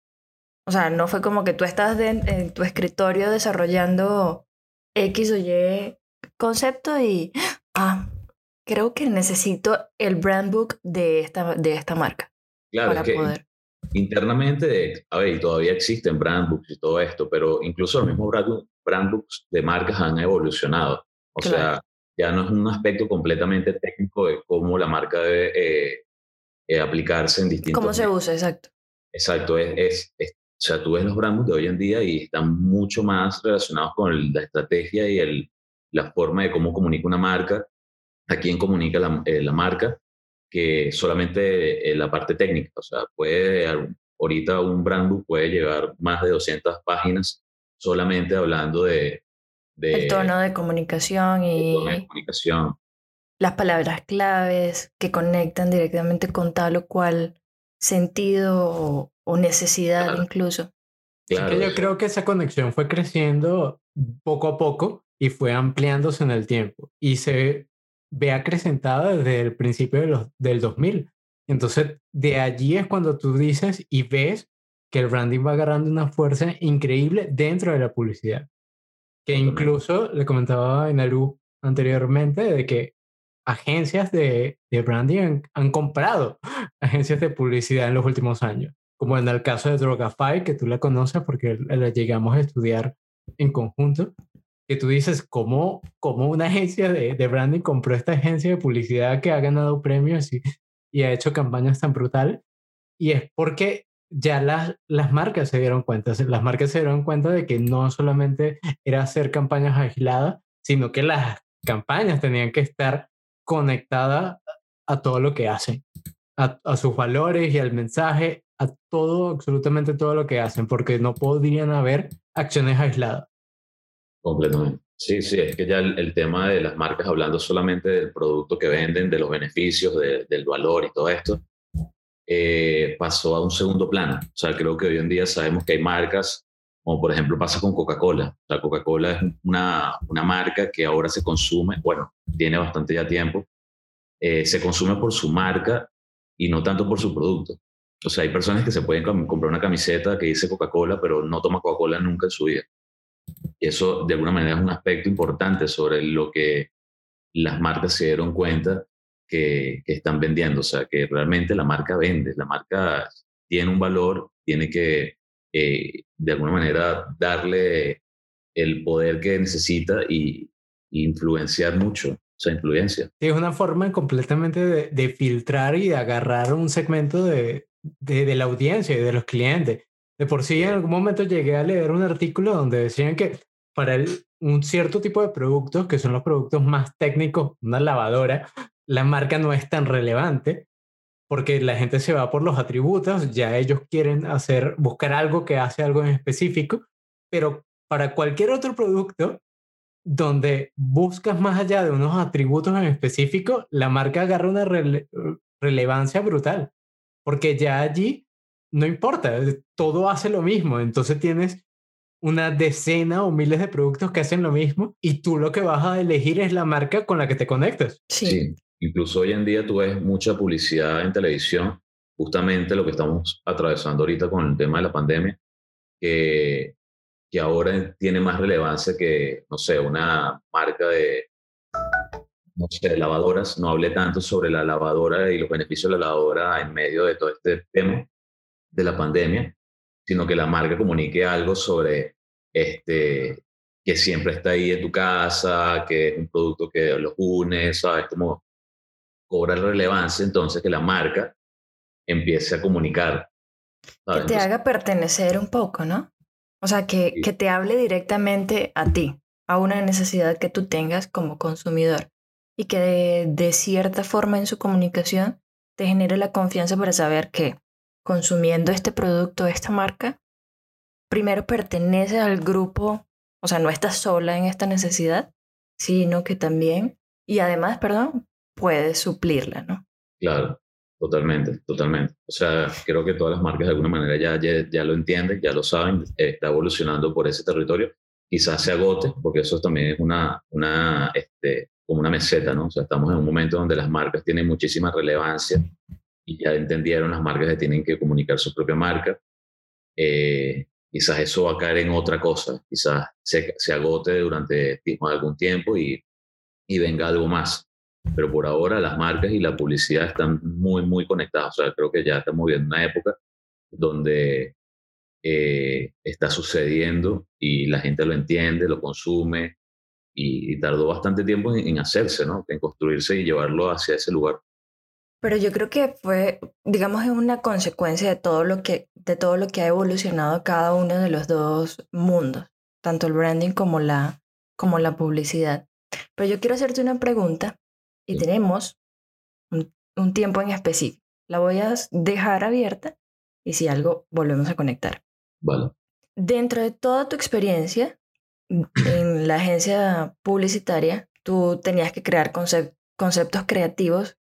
O sea, no fue como que tú estás en tu escritorio desarrollando X o Y concepto y, ah, creo que necesito el brand book de esta, de esta marca. Claro, para poder. Internamente, a ver, todavía existen brand books y todo esto, pero incluso los mismos brand books de marcas han evolucionado. O sea, ya no es un aspecto completamente técnico de cómo la marca debe eh, eh, aplicarse en distintos... ¿Cómo se usa? Exacto. Exacto, es, es, o sea, tú ves los brand books de hoy en día y están mucho más relacionados con la estrategia y el, la forma de cómo comunica una marca a quién comunica la, eh, la marca que solamente eh, la parte técnica. O sea, puede, ahorita un brand book puede llevar más de 200 páginas solamente hablando de... de el tono de comunicación y... comunicación. Las palabras claves que conectan directamente con tal o cual sentido o, necesidad incluso. Claro. yo creo que esa conexión fue creciendo poco a poco y fue ampliándose en el tiempo. Y se ve acrecentada desde el principio de los, del 2000. Entonces, de allí es cuando tú dices y ves que el branding va agarrando una fuerza increíble dentro de la publicidad. Que incluso le comentaba en Alu anteriormente de que agencias de, de branding han, han, comprado agencias de publicidad en los últimos años, como en el caso de Drogafy, que tú la conoces porque la llegamos a estudiar en conjunto que tú dices, ¿cómo, cómo una agencia de, de, branding compró esta agencia de publicidad que ha ganado premios y, y ha hecho campañas tan brutales? Y es porque ya las, las marcas se dieron cuenta, las marcas se dieron cuenta de que no solamente era hacer campañas aisladas, sino que las campañas tenían que estar conectadas a todo lo que hacen, a, a sus valores y al mensaje, a todo, absolutamente todo lo que hacen, porque no podrían haber acciones aisladas. Completamente. Sí, sí, es que ya el, tema de las marcas, hablando solamente del producto que venden, de los beneficios, del valor y todo esto, eh, pasó a un segundo plano. O sea, creo que hoy en día sabemos que hay marcas, como por ejemplo pasa con Coca-Cola. O sea, Coca-Cola es una, una marca que ahora se consume, bueno, tiene bastante ya tiempo, eh, se consume por su marca y no tanto por su producto. O sea, hay personas que se pueden comprar una camiseta que dice Coca-Cola, pero no toma Coca-Cola nunca en su vida. Y eso de alguna manera es un aspecto importante sobre lo que las marcas se dieron cuenta que, están vendiendo. O sea, que realmente la marca vende, la marca tiene un valor, tiene que eh, de alguna manera darle el poder que necesita y, influenciar mucho. O sea, influencia. es una forma completamente de, filtrar y de agarrar un segmento de, de la audiencia y de los clientes. De por sí, en algún momento llegué a leer un artículo donde decían que para un cierto tipo de productos, que son los productos más técnicos, una lavadora, la marca no es tan relevante porque la gente se va por los atributos, ya ellos quieren hacer, buscar algo que hace algo en específico, pero para cualquier otro producto donde buscas más allá de unos atributos en específico, la marca agarra una relevancia brutal, porque ya allí no importa, todo hace lo mismo, entonces tienes una decena o miles de productos que hacen lo mismo y tú lo que vas a elegir es la marca con la que te conectas. Sí. Incluso hoy en día tú ves mucha publicidad en televisión, justamente lo que estamos atravesando ahorita con el tema de la pandemia, que que ahora tiene más relevancia que, no sé, una marca de, no sé, lavadoras, no hablé tanto sobre la lavadora y los beneficios de la lavadora en medio de todo este tema de la pandemia, sino que la marca comunique algo sobre este, que siempre está ahí en tu casa, que es un producto que los une, ¿sabes? Como cobra relevancia, entonces que la marca empiece a comunicar. Que te haga pertenecer un poco, ¿no? O sea, que, que te hable directamente a ti, a una necesidad que tú tengas como consumidor y que de, de, cierta forma en su comunicación te genere la confianza para saber que consumiendo este producto, esta marca, primero pertenece al grupo, o sea, no estás sola en esta necesidad, sino que también, y además, perdón, puedes suplirla, ¿no? Claro, totalmente, totalmente. O sea, creo que todas las marcas de alguna manera ya, ya, ya lo entienden, ya lo saben, está evolucionando por ese territorio. Quizás se agote, porque eso también es una, una este, como una meseta, ¿no? O sea, estamos en un momento donde las marcas tienen muchísima relevancia y ya entendieron las marcas que tienen que comunicar su propia marca. Eh, quizás eso va a caer en otra cosa, quizás se, agote durante algún tiempo y, y venga algo más. Pero por ahora las marcas y la publicidad están muy, muy conectadas. O sea, creo que ya estamos viviendo una época donde eh, está sucediendo y la gente lo entiende, lo consume, y, tardó bastante tiempo en, hacerse, ¿no? En construirse y llevarlo hacia ese lugar. Pero yo creo que fue, digamos, es una consecuencia de todo lo que, de todo lo que ha evolucionado cada uno de los dos mundos, tanto el branding como la, como la publicidad. Pero yo quiero hacerte una pregunta y tenemos un, un tiempo en específico. La voy a dejar abierta y si algo volvemos a conectar. Dentro de toda tu experiencia, en la agencia publicitaria, tú tenías que crear conceptos creativos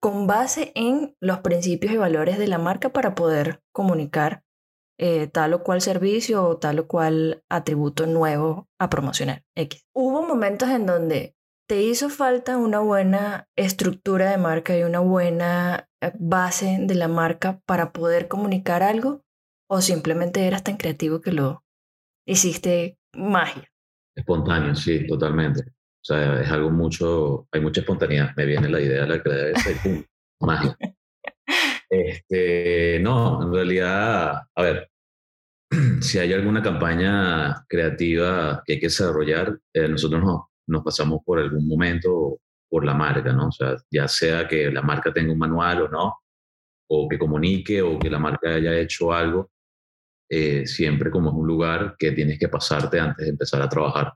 con base en los principios y valores de la marca para poder comunicar eh, tal o cual servicio o tal o cual atributo nuevo a promocionar. X. Hubo momentos en donde te hizo falta una buena estructura de marca y una buena eh, base de la marca para poder comunicar algo o simplemente eras tan creativo que lo hiciste magia. Espontáneo, sí, totalmente. Sea, es algo mucho, hay mucha espontaneidad. Me viene la idea de la cabeza y pum, magia. Este, no, en realidad, a ver, si hay alguna campaña creativa que hay que desarrollar, eh, nosotros no, nos pasamos por algún momento por la marca, ¿no? O sea, ya sea que la marca tenga un manual o no, o que comunique, o que la marca haya hecho algo, eh, siempre como es un lugar que tienes que pasarte antes de empezar a trabajar.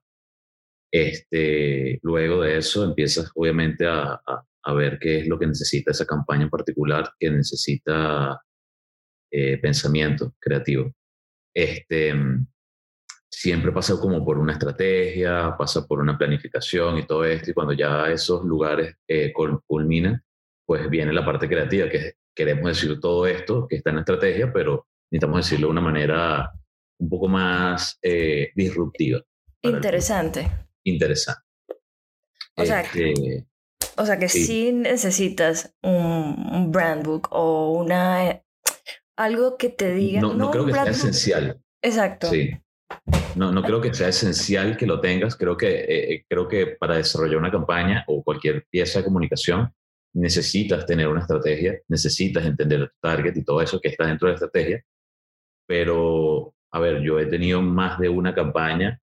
Este, luego de eso empiezas obviamente a, a, ver qué es lo que necesita esa campaña en particular, que necesita eh, pensamiento creativo. Este, siempre pasa como por una estrategia, pasa por una planificación y todo esto, y cuando ya esos lugares eh, culminan, pues viene la parte creativa, que queremos decir todo esto que está en la estrategia, pero necesitamos decirlo de una manera un poco más eh, disruptiva. Interesante. Interesante. O sea, que, este, o sea que sí. necesitas un, brand book o una algo que te diga. No, no, creo que sea esencial. Exacto. Sí. No, no creo que sea esencial que lo tengas. Creo que, eh, eh, creo que para desarrollar una campaña o cualquier pieza de comunicación necesitas tener una estrategia, necesitas entender tu target y todo eso que está dentro de la estrategia pero, a ver, yo he tenido más de una campaña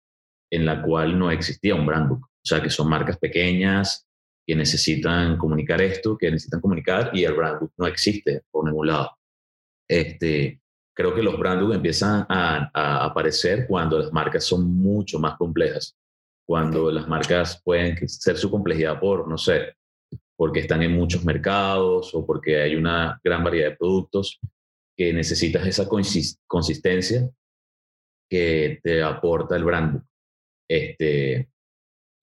en la cual no existía un brand book. O sea, que son marcas pequeñas que necesitan comunicar esto, que necesitan comunicar y el brand book no existe por ningún lado. Este, creo que los brand books empiezan a, a, aparecer cuando las marcas son mucho más complejas, cuando las marcas pueden ser su complejidad por, no sé, porque están en muchos mercados o porque hay una gran variedad de productos que necesitas esa consistencia que te aporta el brand book. Este,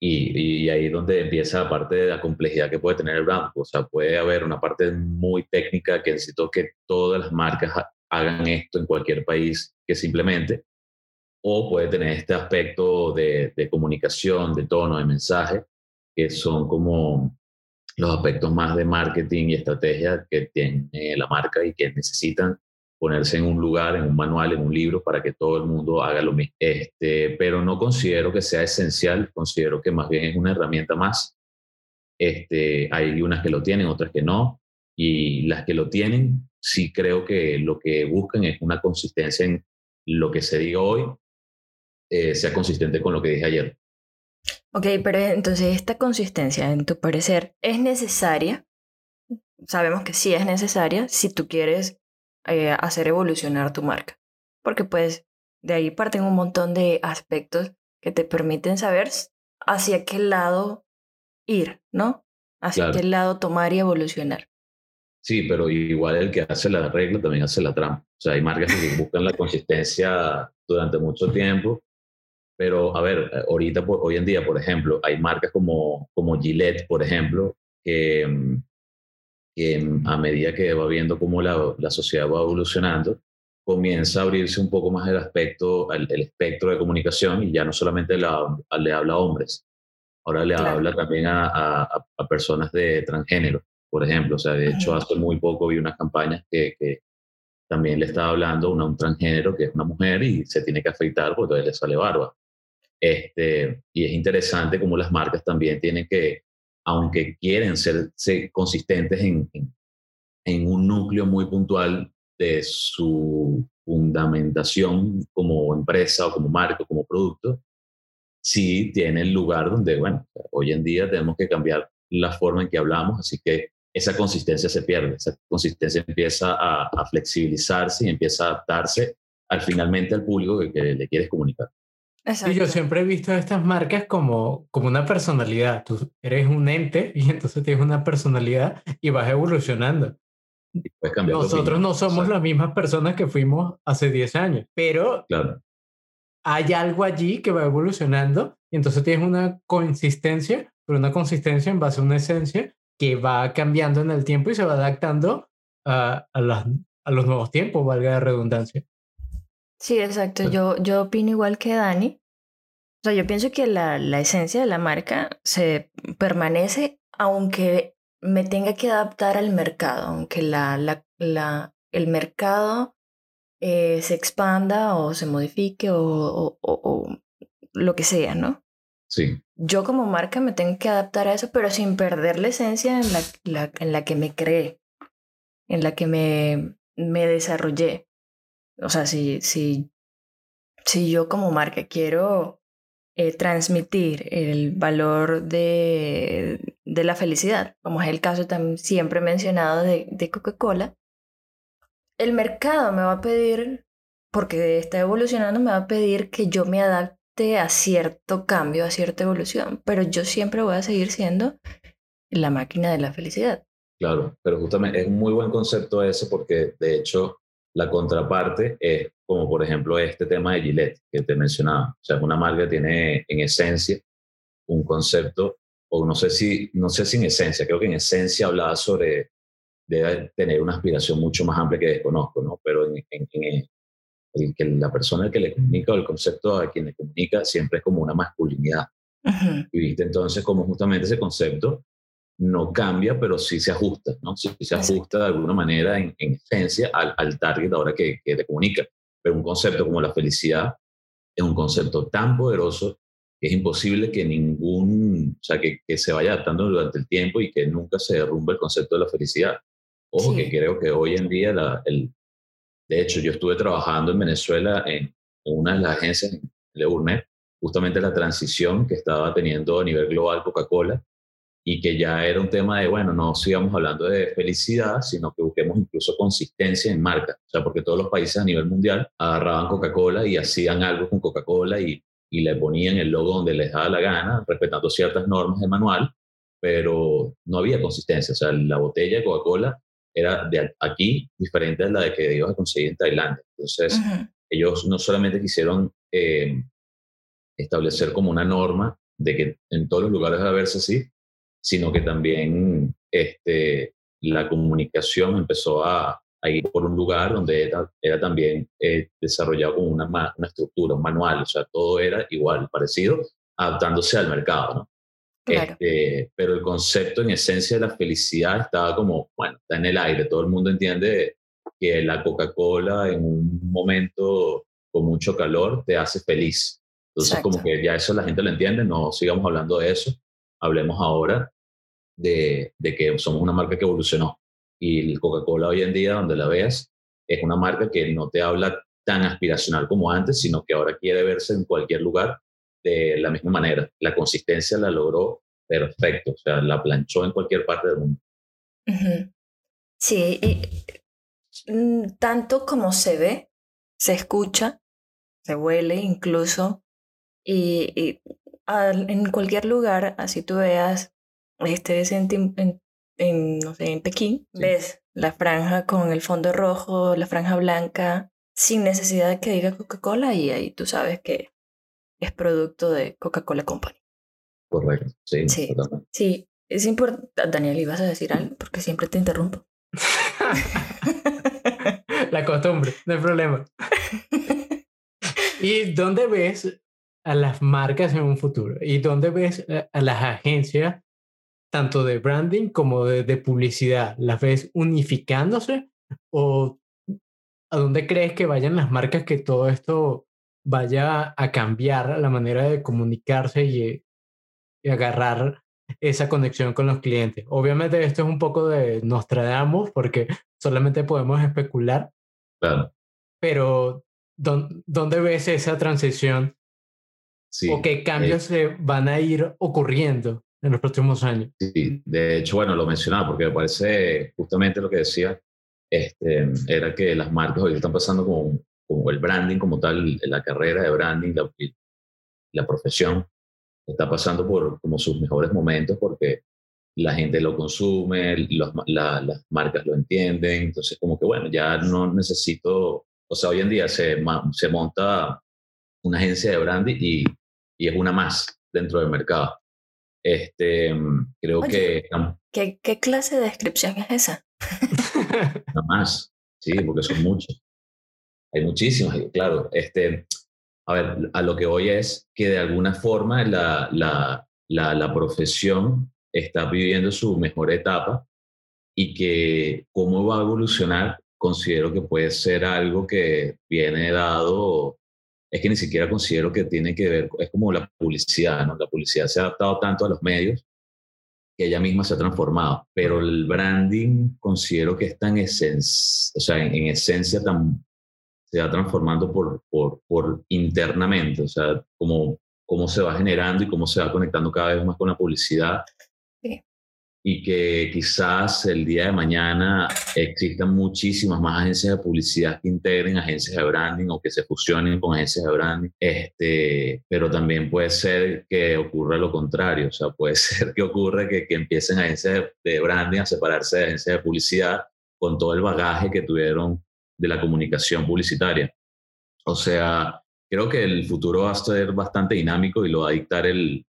y, ahí es donde empieza parte de la complejidad que puede tener el book. O sea, puede haber una parte muy técnica que necesito que todas las marcas hagan esto en cualquier país que simplemente, o puede tener este aspecto de, de comunicación, de tono, de mensaje, que son como los aspectos más de marketing y estrategia que tiene la marca y que necesitan ponerse en un lugar, en un manual, en un libro, para que todo el mundo haga lo mismo. Este, pero no considero que sea esencial, considero que más bien es una herramienta más. Este, hay unas que lo tienen, otras que no, y las que lo tienen, sí creo que lo que buscan es una consistencia en lo que se diga hoy, eh, sea consistente con lo que dije ayer. Ok, pero entonces esta consistencia, en tu parecer, ¿es necesaria? Sabemos que sí es necesaria si tú quieres eh, hacer evolucionar tu marca. Porque pues de ahí parten un montón de aspectos que te permiten saber hacia qué lado ir, ¿no? Hacia qué lado tomar y evolucionar. Sí, pero igual el que hace la regla también hace la trampa. O sea, hay marcas que buscan la consistencia durante mucho tiempo, pero a ver, ahorita, hoy en día, por ejemplo, hay marcas como, como Gillette, por ejemplo, que, que a medida que va viendo cómo la, la, sociedad va evolucionando, comienza a abrirse un poco más el aspecto, el, espectro de comunicación y ya no solamente la, le habla a hombres, ahora le habla también a, a, a, personas de transgénero, por ejemplo. O sea, de hecho, hace muy poco vi unas campañas que, que también le estaba hablando a un transgénero que es una mujer y se tiene que afeitar porque todavía le sale barba. Este, y es interesante cómo las marcas también tienen que aunque quieren ser, consistentes en, un núcleo muy puntual de su fundamentación como empresa o como marca, como producto, sí tiene el lugar donde, bueno, hoy en día tenemos que cambiar la forma en que hablamos, así que esa consistencia se pierde, esa consistencia empieza a, flexibilizarse y empieza a adaptarse al finalmente al público que le quieres comunicar. Y yo siempre he visto a estas marcas como, como una personalidad. Tú eres un ente y entonces tienes una personalidad y vas evolucionando. Nosotros no somos las mismas personas que fuimos hace 10 años, pero claro. hay algo allí que va evolucionando y entonces tienes una consistencia, pero una consistencia en base a una esencia que va cambiando en el tiempo y se va adaptando a, a, las, a los nuevos tiempos, valga la redundancia. Sí, exacto. Yo, yo opino igual que Dani. O sea, yo pienso que la, la esencia de la marca se permanece aunque me tenga que adaptar al mercado, aunque la, la, la el mercado eh, se expanda o se modifique o, o, o, lo que sea, ¿no? Sí. Yo como marca me tengo que adaptar a eso, pero sin perder la esencia en la, la en la que me creé, en la que me, me desarrollé. O sea, si, si, si yo como marca quiero eh, transmitir el valor de, de, la felicidad, como es el caso también siempre mencionado de, de Coca-Cola, el mercado me va a pedir, porque está evolucionando, me va a pedir que yo me adapte a cierto cambio, a cierta evolución, pero yo siempre voy a seguir siendo la máquina de la felicidad. Claro, pero justamente es un muy buen concepto ese porque de hecho la contraparte es como por ejemplo este tema de Gillette que te mencionaba. O sea, una marca tiene en esencia un concepto, o no sé si, no sé si en esencia, creo que en esencia hablaba sobre, debe tener una aspiración mucho más amplia que desconozco, ¿no? Pero en, en, el que la persona que le comunica o el concepto a quien le comunica siempre es como una masculinidad. Y viste entonces como justamente ese concepto no cambia, pero sí se ajusta, ¿no? Sí se ajusta de alguna manera en, esencia al, al, target ahora que, que te comunica. Pero un concepto como la felicidad es un concepto tan poderoso que es imposible que ningún, o sea, que, que, se vaya adaptando durante el tiempo y que nunca se derrumbe el concepto de la felicidad. Ojo que creo que hoy en día, la, el, de hecho, yo estuve trabajando en Venezuela en, una de las agencias, en Le Gourmet, justamente la transición que estaba teniendo a nivel global Coca-Cola y que ya era un tema de, bueno, no sigamos hablando de felicidad, sino que busquemos incluso consistencia en marca. O sea, porque todos los países a nivel mundial agarraban Coca-Cola y hacían algo con Coca-Cola y, y le ponían el logo donde les daba la gana, respetando ciertas normas del manual, pero no había consistencia. O sea, la botella de Coca-Cola era de aquí diferente a la de que ibas a conseguir en Tailandia. Entonces, ellos no solamente quisieron eh, establecer como una norma de que en todos los lugares debe verse así, sino que también este, la comunicación empezó a, ir por un lugar donde era, era también eh, desarrollado como una, una estructura, un manual, o sea, todo era igual, parecido, adaptándose al mercado, ¿no? Este, pero el concepto en esencia de la felicidad estaba como, bueno, está en el aire, todo el mundo entiende que la Coca-Cola en un momento con mucho calor te hace feliz. Entonces, como que ya eso la gente lo entiende, no sigamos hablando de eso, hablemos ahora de, de que somos una marca que evolucionó. Y Coca-Cola hoy en día, donde la veas, es una marca que no te habla tan aspiracional como antes, sino que ahora quiere verse en cualquier lugar de la misma manera. La consistencia la logró perfecto, o sea, la planchó en cualquier parte del mundo. Sí, y mm, tanto como se ve, se escucha, se huele incluso, y, en cualquier lugar, así tú veas, estés en, en, no sé, en Pekín, ves la franja con el fondo rojo, la franja blanca, sin necesidad de que diga Coca-Cola y ahí tú sabes que es producto de Coca-Cola Company. Correcto, sí. Sí, sí. es importante. Daniel, ¿ibas a decir algo? Porque siempre te interrumpo. la costumbre, no hay problema. ¿Y dónde ves a las marcas en un futuro? ¿Y dónde ves a las agencias, tanto de branding como de, de publicidad? ¿Las ves unificándose? ¿O a dónde crees que vayan las marcas que todo esto vaya a cambiar la manera de comunicarse y, agarrar esa conexión con los clientes. Obviamente esto es un poco de Nostradamus porque solamente podemos especular. Claro. Pero ¿dónde ves esa transición? Sí, ¿O qué cambios se van a ir ocurriendo en los próximos años? Sí, de hecho, bueno, lo mencionaba porque me parece justamente lo que decía, este, era que las marcas hoy están pasando como como el branding como tal, la carrera de branding, la, la profesión, está pasando por como sus mejores momentos porque la gente lo consume, los, las marcas lo entienden, entonces como que bueno, ya no necesito, o sea, hoy en día se, se monta una agencia de branding y, y, es una más dentro del mercado. Este, creo que... ¿qué, ¿Qué clase de descripción es esa? Una más, sí, porque son muchos. Hay muchísimas, claro. Este, a ver, a lo que voy es que de alguna forma la, la, la, la profesión está viviendo su mejor etapa y que cómo va a evolucionar considero que puede ser algo que viene dado, es que ni siquiera considero que tiene que ver, es como la publicidad, ¿no? La publicidad se ha adaptado tanto a los medios que ella misma se ha transformado, pero el branding considero que está en esencia, o sea, en esencia tan se va transformando por, por, por internamente, o sea, cómo, cómo se va generando y cómo se va conectando cada vez más con la publicidad. Y que quizás el día de mañana existan muchísimas más agencias de publicidad que integren agencias de branding o que se fusionen con agencias de branding. Este, pero también puede ser que ocurra lo contrario, o sea, puede ser que ocurra que, que empiecen agencias de branding a separarse de agencias de publicidad con todo el bagaje que tuvieron de la comunicación publicitaria. O sea, creo que el futuro va a ser bastante dinámico y lo va a dictar el,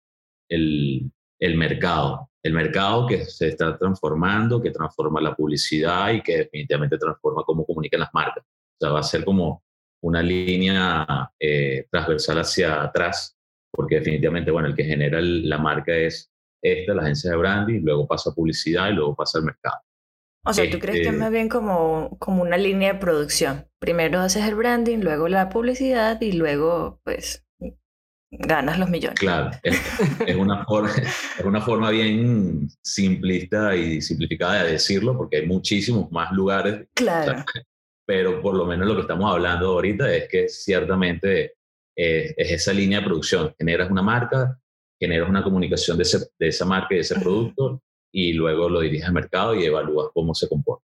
el, el mercado. El mercado que se está transformando, que transforma la publicidad y que definitivamente transforma cómo comunican las marcas. O sea, va a ser como una línea eh, transversal hacia atrás, porque definitivamente, bueno, el que genera la marca es esta, la agencia de branding, luego pasa a publicidad y luego pasa al mercado. O sea, ¿tú crees que es este más bien como, como una línea de producción? Primero haces el branding, luego la publicidad y luego, pues, ganas los millones. Claro, es, una, forma, es una forma bien simplista y simplificada de decirlo, porque hay muchísimos más lugares. Claro. pero por lo menos lo que estamos hablando ahorita es que ciertamente es esa línea de producción. Generas una marca, generas una comunicación de, de esa marca y de ese producto, y luego lo diriges al mercado y evalúas cómo se comporta.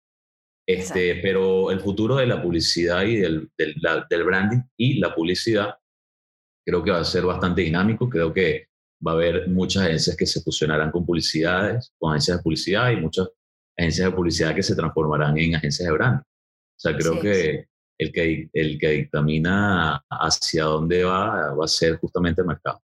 Este, pero el futuro de la publicidad y del, del, del, branding y la publicidad creo que va a ser bastante dinámico. Creo que va a haber muchas agencias que se fusionarán con publicidades, con agencias de publicidad y muchas agencias de publicidad que se transformarán en agencias de branding. O sea, creo que el, que el que dictamina hacia dónde va va a ser justamente el mercado.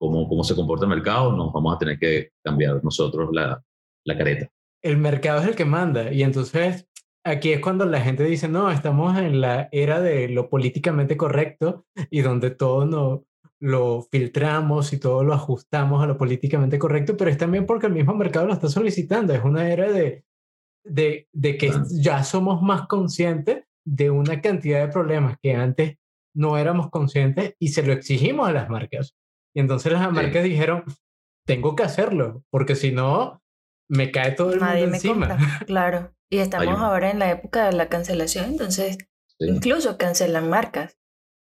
Cómo, cómo se comporta el mercado, nos vamos a tener que cambiar nosotros la, la careta. El mercado es el que manda y entonces aquí es cuando la gente dice, no, estamos en la era de lo políticamente correcto y donde todo no, lo filtramos y todo lo ajustamos a lo políticamente correcto, pero es también porque el mismo mercado lo está solicitando. Es una era de, de, de que ya somos más conscientes de una cantidad de problemas que antes no éramos conscientes y se lo exigimos a las marcas. Y entonces las marcas dijeron, tengo que hacerlo, porque si no, me cae todo el mundo encima. Claro. Y estamos ahora en la época de la cancelación, entonces incluso cancelan marcas.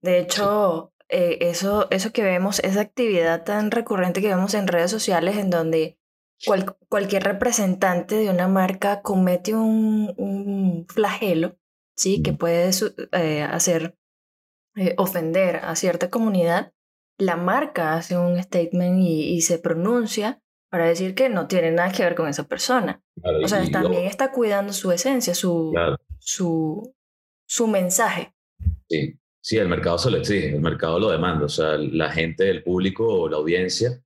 De hecho, eh, eso, eso que vemos, esa actividad tan recurrente que vemos en redes sociales en donde cualquier representante de una marca comete un, un flagelo, ¿sí? Que puede eh, hacer eh, ofender a cierta comunidad, la marca hace un statement y, se pronuncia para decir que no tiene nada que ver con esa persona. O sea, también está cuidando su esencia, su, su, su mensaje. Sí. sí, el mercado se lo exige, el mercado lo demanda. O sea, la gente, el público o la audiencia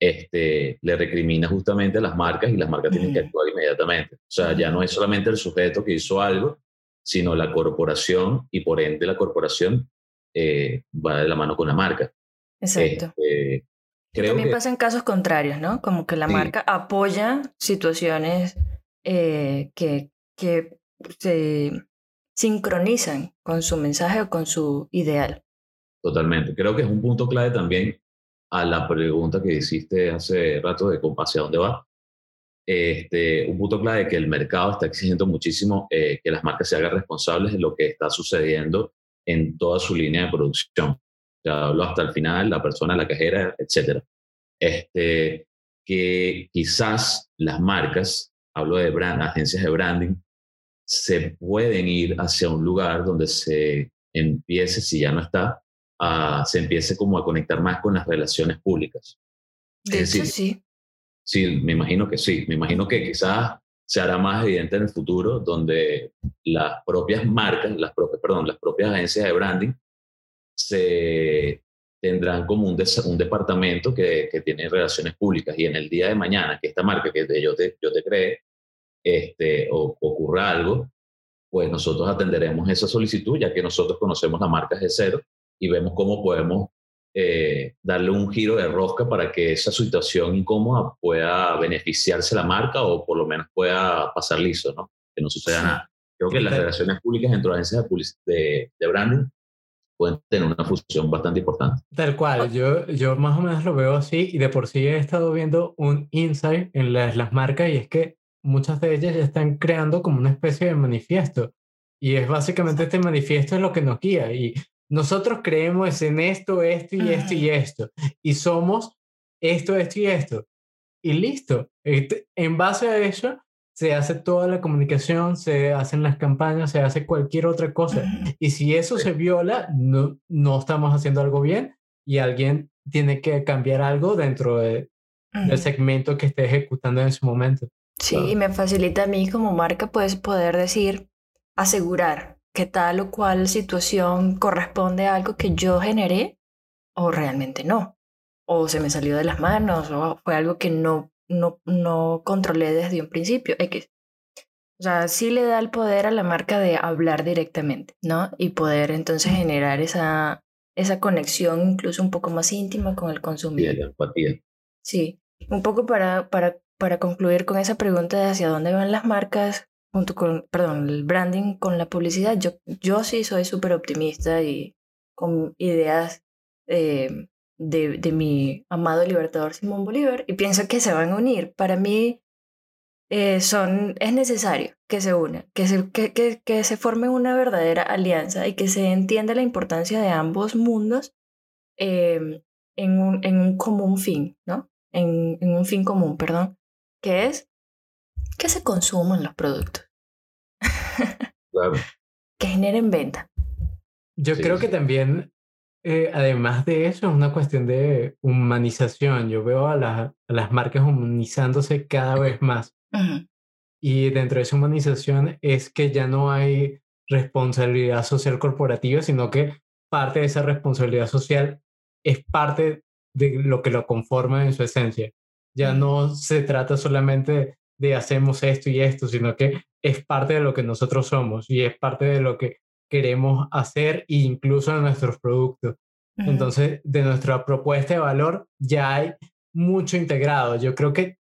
este, le recrimina justamente a las marcas y las marcas tienen que actuar inmediatamente. O sea, ya no es solamente el sujeto que hizo algo, sino la corporación y por ende la corporación eh, va de la mano con la marca. Exacto. Este, También pasa en casos contrarios, ¿no? Como que la marca apoya situaciones eh, que, que se sincronizan con su mensaje o con su ideal. Totalmente. Creo que es un punto clave también a la pregunta que hiciste hace rato de hacia dónde va. Este, un punto clave que el mercado está exigiendo muchísimo eh, que las marcas se hagan responsables de lo que está sucediendo en toda su línea de producción. Ya hablo hasta el final, la persona, la cajera, etc. Este, que quizás las marcas, hablo de brand, agencias de branding, se pueden ir hacia un lugar donde se empiece, si ya no está, a, se empiece como a conectar más con las relaciones públicas. De hecho, sí. Sí, me imagino que sí. Me imagino que quizás se hará más evidente en el futuro, donde las propias marcas, las propias, perdón, las propias agencias de branding se tendrán como un, un departamento que, que, tiene relaciones públicas y en el día de mañana que esta marca que yo te, yo te cree este, o ocurra algo, pues nosotros atenderemos esa solicitud ya que nosotros conocemos la marca de cero y vemos cómo podemos eh, darle un giro de rosca para que esa situación incómoda pueda beneficiarse la marca o por lo menos pueda pasar liso, ¿no? Que no suceda nada. Creo que las relaciones públicas entre agencias de, de, branding pueden tener una función bastante importante. Tal cual, yo, yo más o menos lo veo así y de por sí he estado viendo un insight en las, las marcas y es que muchas de ellas ya están creando como una especie de manifiesto y es básicamente este manifiesto es lo que nos guía y nosotros creemos en esto, esto y esto y esto, y somos esto, esto y esto. Y listo. Este, en base a eso, se hace toda la comunicación, se hacen las campañas, se hace cualquier otra cosa. Y si eso se viola, no, no estamos haciendo algo bien y alguien tiene que cambiar algo dentro del segmento que esté ejecutando en ese momento. Sí, y me facilita a mí como marca pues poder decir, asegurar que tal o cual situación corresponde a algo que yo generé o realmente no. O se me salió de las manos o fue algo que no, no, no controlé desde un principio. X. O sea, sí le da el poder a la marca de hablar directamente, ¿no? Y poder entonces generar esa, esa conexión incluso un poco más íntima con el consumidor. Sí, un poco para, para, para concluir con esa pregunta de hacia dónde van las marcas, junto con, perdón, el branding con la publicidad, yo, yo sí soy súper optimista y con ideas eh, de, de, mi amado libertador Simón Bolívar y pienso que se van a unir. Para mí eh, son, es necesario que se unan, que se, que, que, que se forme una verdadera alianza y que se entienda la importancia de ambos mundos em, en, un, en un común fin, ¿no? En, en un fin común, perdón, que es que se consuman los productos. Claro. que generen venta. Yo creo que también, eh, además de eso, es una cuestión de humanización. Yo veo a, a las marcas humanizándose cada vez más. Y dentro de esa humanización es que ya no hay responsabilidad social corporativa, sino que parte de esa responsabilidad social es parte de lo que lo conforma en su esencia. Ya no se trata solamente de hacemos esto y esto, sino que es parte de lo que nosotros somos y es parte de lo que queremos hacer e incluso en nuestros productos. Entonces, de nuestra propuesta de valor ya hay mucho integrado. Yo creo que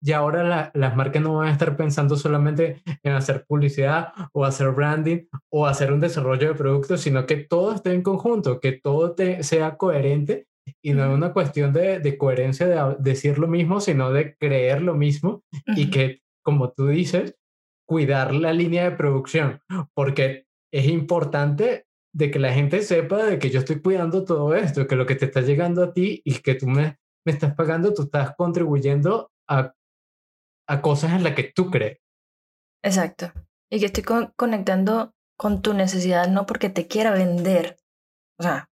y ahora las marcas no van a estar pensando solamente en hacer publicidad o hacer branding o hacer un desarrollo de productos, sino que todo esté en conjunto, que todo sea coherente y no es una cuestión de, coherencia de decir lo mismo, sino de creer lo mismo y que, como tú dices, cuidar la línea de producción, porque es importante de que la gente sepa de que yo estoy cuidando todo esto, que lo que te está llegando a ti y que tú me, me estás pagando, tú estás contribuyendo a, a cosas en las que tú crees. Exacto. Y que estoy conectando con tu necesidad no porque te quiera vender. O sea,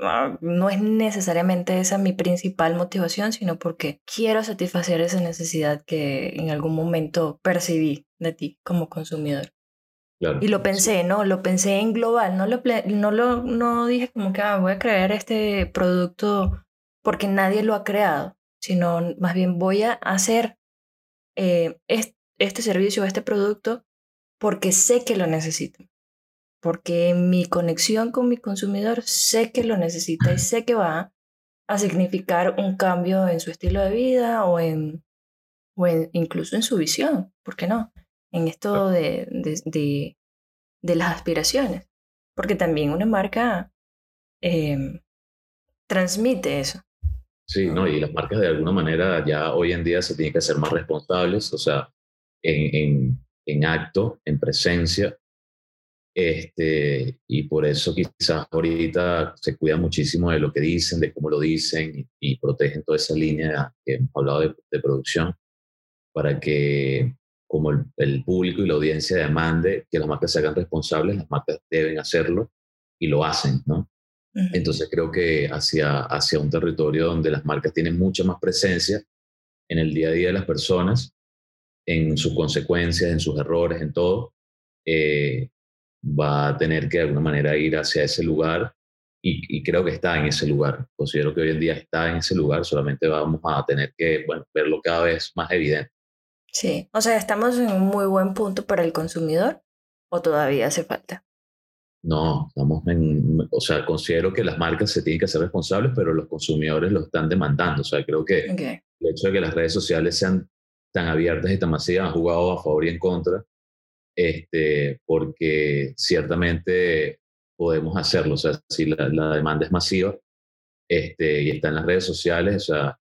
ah, no es necesariamente esa mi principal motivación, sino porque quiero satisfacer esa necesidad que en algún momento percibí de ti como consumidor y lo pensé, ¿no? Lo pensé en global, no lo, no lo no dije como que ah, voy a crear este producto porque nadie lo ha creado, sino más bien voy a hacer eh, este, servicio o este producto porque sé que lo necesito. Porque mi conexión con mi consumidor sé que lo necesita y sé que va a significar un cambio en su estilo de vida o en, o incluso en su visión, ¿por qué no? En esto de, de, de, las aspiraciones, porque también una marca em, transmite eso. Sí, no, y las marcas de alguna manera ya hoy en día se tienen que ser más responsables, o sea, en, en, en acto, en presencia, este, y por eso quizás ahorita se cuida muchísimo de lo que dicen, de cómo lo dicen y, protegen toda esa línea que hemos hablado de, de producción para que como el, público y la audiencia demande que las marcas se hagan responsables, las marcas deben hacerlo y lo hacen, ¿no? Entonces creo que hacia, hacia un territorio donde las marcas tienen mucha más presencia en el día a día de las personas, en sus consecuencias, en sus errores, en todo, eh, va a tener que de alguna manera ir hacia ese lugar y, y, creo que está en ese lugar. Considero que hoy en día está en ese lugar, solamente vamos a tener que bueno, verlo cada vez más evidente. Sí, o sea, ¿estamos en un muy buen punto para el consumidor o todavía hace falta? No, estamos en, o sea, considero que las marcas se tienen que hacer responsables, pero los consumidores lo están demandando. O sea, creo que el hecho de que las redes sociales sean tan abiertas y tan masivas han jugado a favor y en contra, este, porque ciertamente podemos hacerlo. O sea, si la, la demanda es masiva este, y está en las redes sociales, o sea,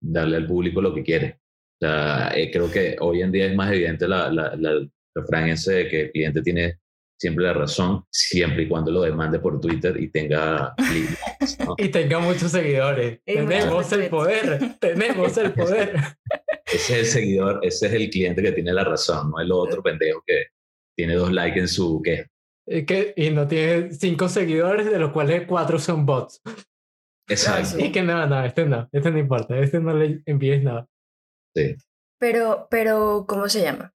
darle al público lo que quiere. O sea, eh, creo que hoy en día es más evidente la, la, la, refrán ese de que el cliente tiene siempre la razón, siempre y cuando lo demande por Twitter y tenga... y tenga muchos seguidores. tenemos el poder, tenemos el poder. Ese es el seguidor, ese es el cliente que tiene la razón, no el otro pendejo que tiene dos likes en su queja. Y, que, y no tiene cinco seguidores, de los cuales cuatro son bots. Exacto. Y que no, no, este no, este no importa, este no le envíes nada. Pero, pero, ¿cómo se llama?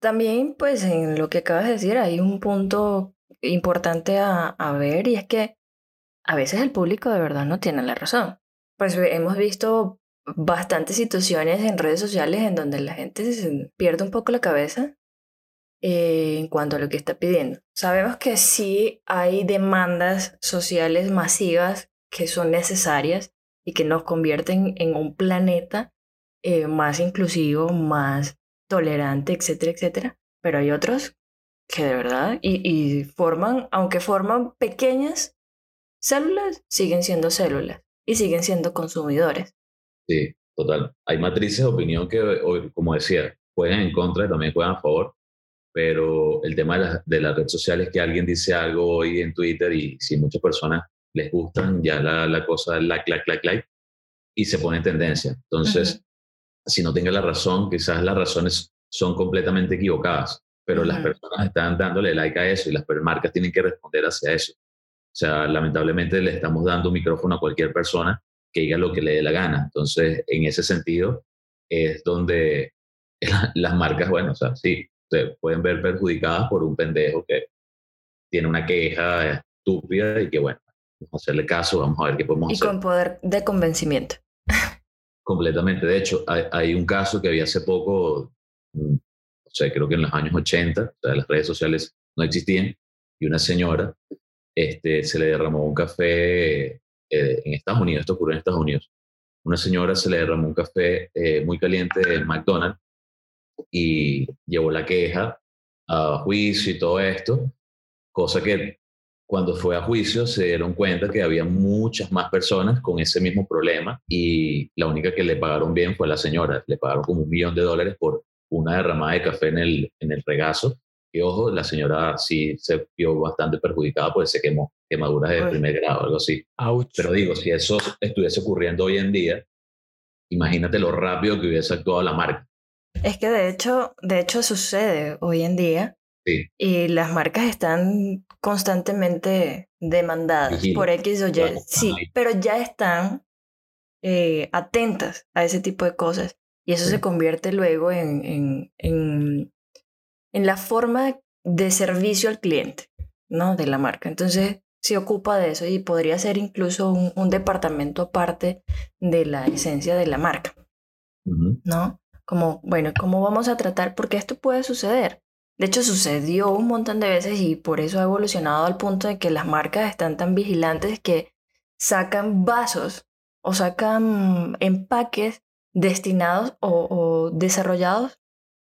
También, pues, en lo que acabas de decir, hay un punto importante a, ver y es que a veces el público de verdad no tiene la razón. Pues hemos visto bastantes situaciones en redes sociales en donde la gente pierde un poco la cabeza eh, en cuanto a lo que está pidiendo. Sabemos que sí hay demandas sociales masivas que son necesarias y que nos convierten en un planeta eh, más inclusivo, más tolerante, etcétera, etcétera. Pero hay otros que de verdad, y, y forman, aunque forman pequeñas células, siguen siendo células y siguen siendo consumidores. Sí, total. Hay matrices de opinión que, como decía, juegan en contra y también juegan a favor, pero el tema de, la, de las redes sociales es que alguien dice algo hoy en Twitter y si muchas personas les gustan, ya la, la cosa like, like, like, like, y se pone en tendencia. Entonces, si no tenga la razón, quizás las razones son completamente equivocadas, pero las personas están dándole like a eso y las marcas tienen que responder hacia eso. O sea, lamentablemente le estamos dando un micrófono a cualquier persona que diga lo que le dé la gana. Entonces, en ese sentido, es donde las marcas, bueno, o sea, sí, se pueden ver perjudicadas por un pendejo que tiene una queja estúpida y que, bueno, vamos a hacerle caso, vamos a ver qué podemos hacer. Y con poder de convencimiento. Completamente. De hecho, hay, un caso que había hace poco, mm, o sea, creo que en los años 80, o sea, las redes sociales no existían, y una señora este, se le derramó un café eh, en Estados Unidos, esto ocurrió en Estados Unidos, una señora se le derramó un café eh, muy caliente de McDonald's y llevó la queja a juicio y todo esto, cosa que cuando fue a juicio se dieron cuenta que había muchas más personas con ese mismo problema y la única que le pagaron bien fue la señora, le pagaron como un millón de dólares por una derramada de café en el, en el regazo. Y ojo, la señora sí se vio bastante perjudicada porque se quemó quemaduras de primer grado, algo así. Pero digo, si eso estuviese ocurriendo hoy en día, imagínate lo rápido que hubiese actuado la marca. Es que de hecho, de hecho sucede hoy en día. Sí. Y las marcas están constantemente demandadas por X o Y. Sí, pero ya están eh, atentas a ese tipo de cosas. Y eso se convierte luego en, en, en, en, la forma de servicio al cliente, ¿no? De la marca. Entonces, se ocupa de eso y podría ser incluso un, un departamento aparte de la esencia de la marca, ¿no? Como, bueno, ¿cómo vamos a tratar? Porque esto puede suceder. De hecho, sucedió un montón de veces y por eso ha evolucionado al punto de que las marcas están tan vigilantes que sacan vasos o sacan empaques destinados o, desarrollados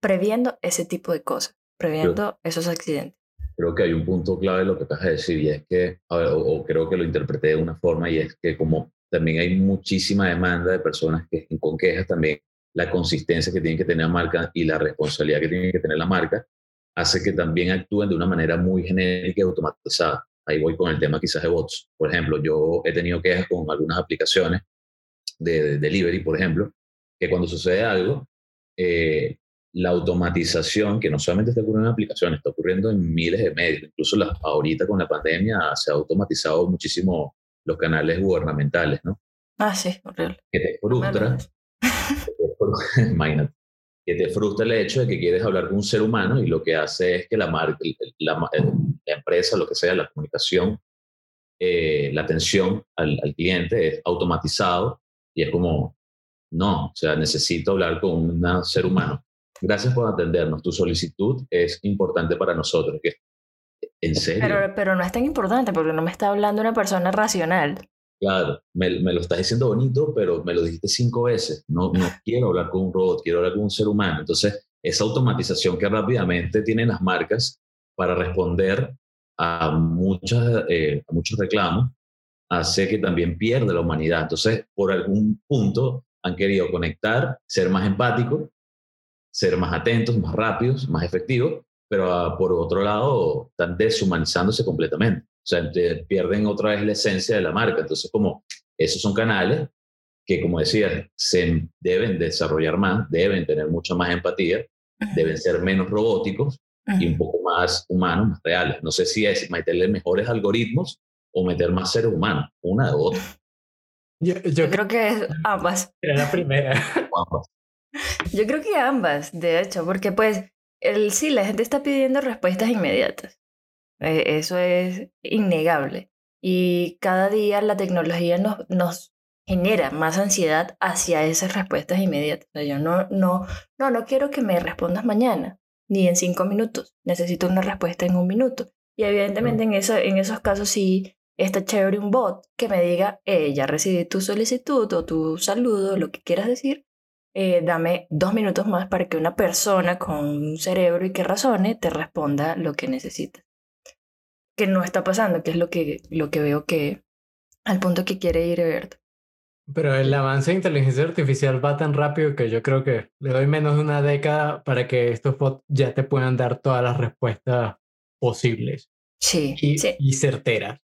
previendo ese tipo de cosas, previendo esos accidentes. Creo que hay un punto clave de lo que acabas de decir y es que, o, creo que lo interpreté de una forma y es que como también hay muchísima demanda de personas que con quejas también la consistencia que tiene que tener la marca y la responsabilidad que tiene que tener la marca, hace que también actúen de una manera muy genérica y automatizada. Ahí voy con el tema quizás de bots. Por ejemplo, yo he tenido quejas con algunas aplicaciones de, delivery, por ejemplo, que cuando sucede algo, eh, la automatización, que no solamente está ocurriendo en aplicaciones, está ocurriendo en miles de medios. Incluso la, ahorita con la pandemia se ha automatizado muchísimo los canales gubernamentales, ¿no? Ah, sí, horrible. Que te frustra, imagínate, que te frustra el hecho de que quieres hablar con un ser humano y lo que hace es que la marca, la, empresa, lo que sea, la comunicación, eh, la atención al, cliente es automatizado y es como, no, o sea, necesito hablar con un ser humano. Gracias por atendernos. Tu solicitud es importante para nosotros. ¿En serio? Pero, pero no es tan importante porque no me está hablando una persona racional. Claro, me, lo estás diciendo bonito, pero me lo dijiste cinco veces. No, no quiero hablar con un robot, quiero hablar con un ser humano. Entonces, esa automatización que rápidamente tienen las marcas para responder a, muchas, eh, a muchos reclamos hace que también pierda la humanidad. Entonces, por algún punto han querido conectar, ser más empáticos, ser más atentos, más rápidos, más efectivos, pero ah, por otro lado están deshumanizándose completamente. O sea, pierden otra vez la esencia de la marca. Entonces, como esos son canales que, como decía, se deben desarrollar más, deben tener mucha más empatía, deben ser menos robóticos y un poco más humanos, más reales. No sé si es meterle mejores algoritmos o meter más seres humanos, una de otra. Yo, yo, creo que es ambas. Era la primera. Yo creo que ambas, de hecho, porque pues el, sí, la gente está pidiendo respuestas inmediatas. E, eso es innegable. Y cada día la tecnología nos, nos genera más ansiedad hacia esas respuestas inmediatas. yo no, no, no, no quiero que me respondas mañana, ni en cinco minutos. Necesito una respuesta en un minuto. Y evidentemente en, eso, en esos casos sí está chévere un bot que me diga, eh, ya recibí tu solicitud o tu saludo, lo que quieras decir. Eh, dame dos minutos más para que una persona con un cerebro y que razone te responda lo que necesitas que no está pasando, que es lo que, lo que veo que al punto que quiere ir Eberto. Pero el avance de inteligencia artificial va tan rápido que yo creo que le doy menos de una década para que estos bots ya te puedan dar todas las respuestas posibles. Sí, y, y certeras.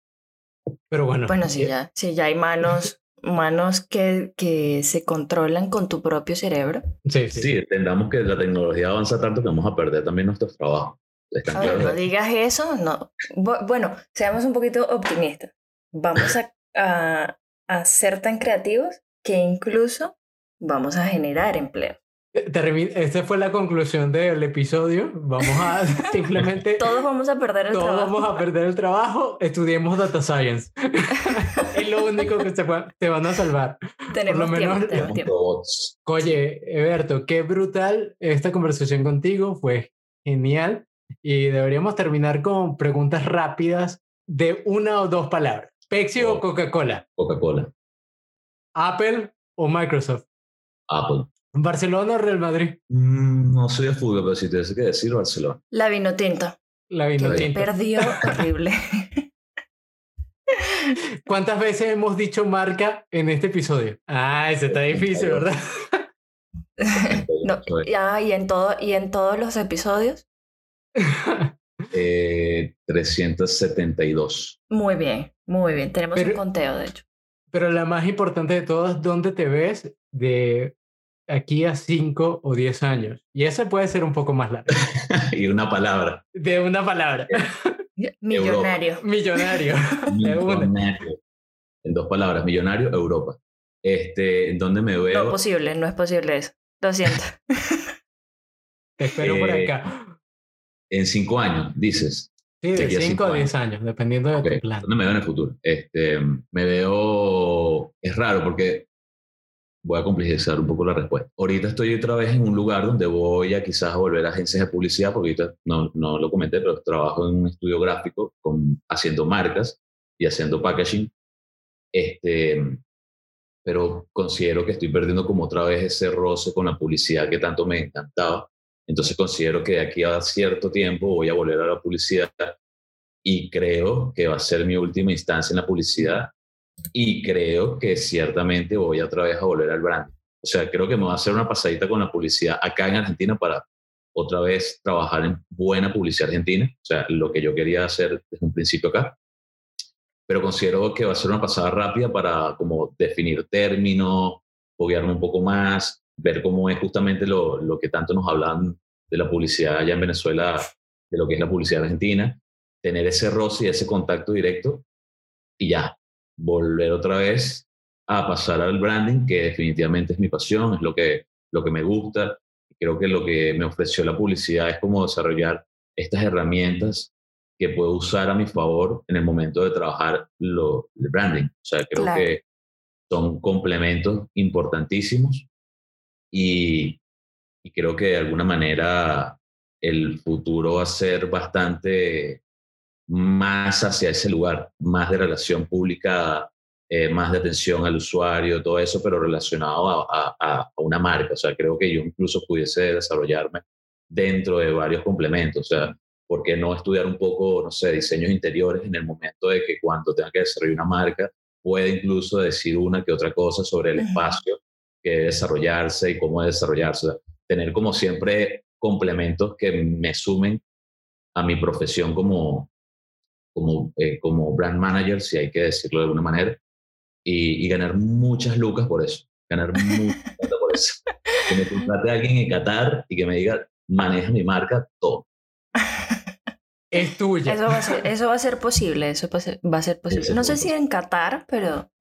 Pero bueno. Bueno, sí, ya, sí, ya hay manos, manos que, que se controlan con tu propio cerebro. Sí, sí. Sí, entendamos que la tecnología avanza tanto que vamos a perder también nuestros trabajos no digas eso, no. Bueno, seamos un poquito optimistas. Vamos a, a, ser tan creativos que incluso vamos a generar empleo. Eh, esta fue la conclusión del episodio. Vamos a simplemente. todos vamos a perder el trabajo. Todos vamos a perder el trabajo. Estudiemos data science. es lo único que te, te van a salvar. Tenemos Por lo menos, tiempo, tiempo. Oye, Eberto, qué brutal esta conversación contigo. Fue genial. Y deberíamos terminar con preguntas rápidas de una o dos palabras. ¿Pepsi o, Coca-Cola? Coca-Cola. ¿Apple o Microsoft? Apple. ¿Barcelona o Real Madrid? Mm, no soy de fútbol, pero si tuviese que decir Barcelona. La vino tinto. La vino perdió horrible. ¿Cuántas veces hemos dicho marca en este episodio? Ah, ese está difícil, ¿verdad? no, ya, y en todo, y en todos los episodios. Eh, 372. Muy bien, muy bien. Tenemos Pero- un conteo, de hecho. Pero la más importante de todas, ¿dónde te ves de aquí a 5 o 10 años? Y esa puede ser un poco más larga. y una palabra. De una palabra. Millonario. Millonario. Una. Millonario. En dos palabras, millonario, Europa. Este, ¿en dónde me No veo? posible, no es posible eso. Lo siento. Te espero por Eh, acá. En cinco años, dices. Sí, de de aquí a 5 cinco a 10 años, dependiendo de Ok, tu plan. ¿Dónde me veo en el futuro? Este, me veo. Es raro porque voy a complejizar un poco la respuesta. Ahorita estoy otra vez en un lugar donde voy a quizás volver a agencias de publicidad, porque ahorita no, no lo comenté, pero trabajo en un estudio gráfico con, haciendo marcas y haciendo packaging. Este, pero considero que estoy perdiendo como otra vez ese roce con la publicidad que tanto me encantaba. Entonces considero que de aquí a cierto tiempo voy a volver a la publicidad y creo que va a ser mi última instancia en la publicidad y creo que ciertamente voy otra vez a volver al branding. O sea, creo que me va a hacer una pasadita con la publicidad acá en Argentina para otra vez trabajar en buena publicidad argentina, o sea, lo que yo quería hacer desde un principio acá. Pero considero que va a ser una pasada rápida para como definir términos, foguearme un poco más, ver cómo es justamente lo, lo que tanto nos hablan de la publicidad allá en Venezuela, de lo que es la publicidad argentina, tener ese roce y ese contacto directo y ya, volver otra vez a pasar al branding, que definitivamente es mi pasión, es lo que, lo que me gusta. Creo que lo que me ofreció la publicidad es como desarrollar estas herramientas que puedo usar a mi favor en el momento de trabajar lo, el branding. O sea, creo Claro. que son complementos importantísimos y, y creo que de alguna manera el futuro va a ser bastante más hacia ese lugar, más de relación pública, eh, más de atención al usuario, todo eso, pero relacionado a, a- a una marca. O sea, creo que yo incluso pudiese desarrollarme dentro de varios complementos. O sea, ¿por qué no estudiar un poco, no sé, diseños interiores en el momento de que cuando tenga que desarrollar una marca, puede incluso decir una que otra cosa sobre el espacio que desarrollarse y cómo desarrollarse? O sea, tener como siempre complementos que me sumen a mi profesión como, como, eh, como brand manager, si hay que decirlo de alguna manera, y, y ganar muchas lucas por eso, ganar mucha plata por eso. Que me contrate alguien en Qatar y que me diga, maneja mi marca, todo. Es tuya. Eso va a ser, eso va a ser posible, eso va a ser, va a ser posible. No sé si en Qatar, pero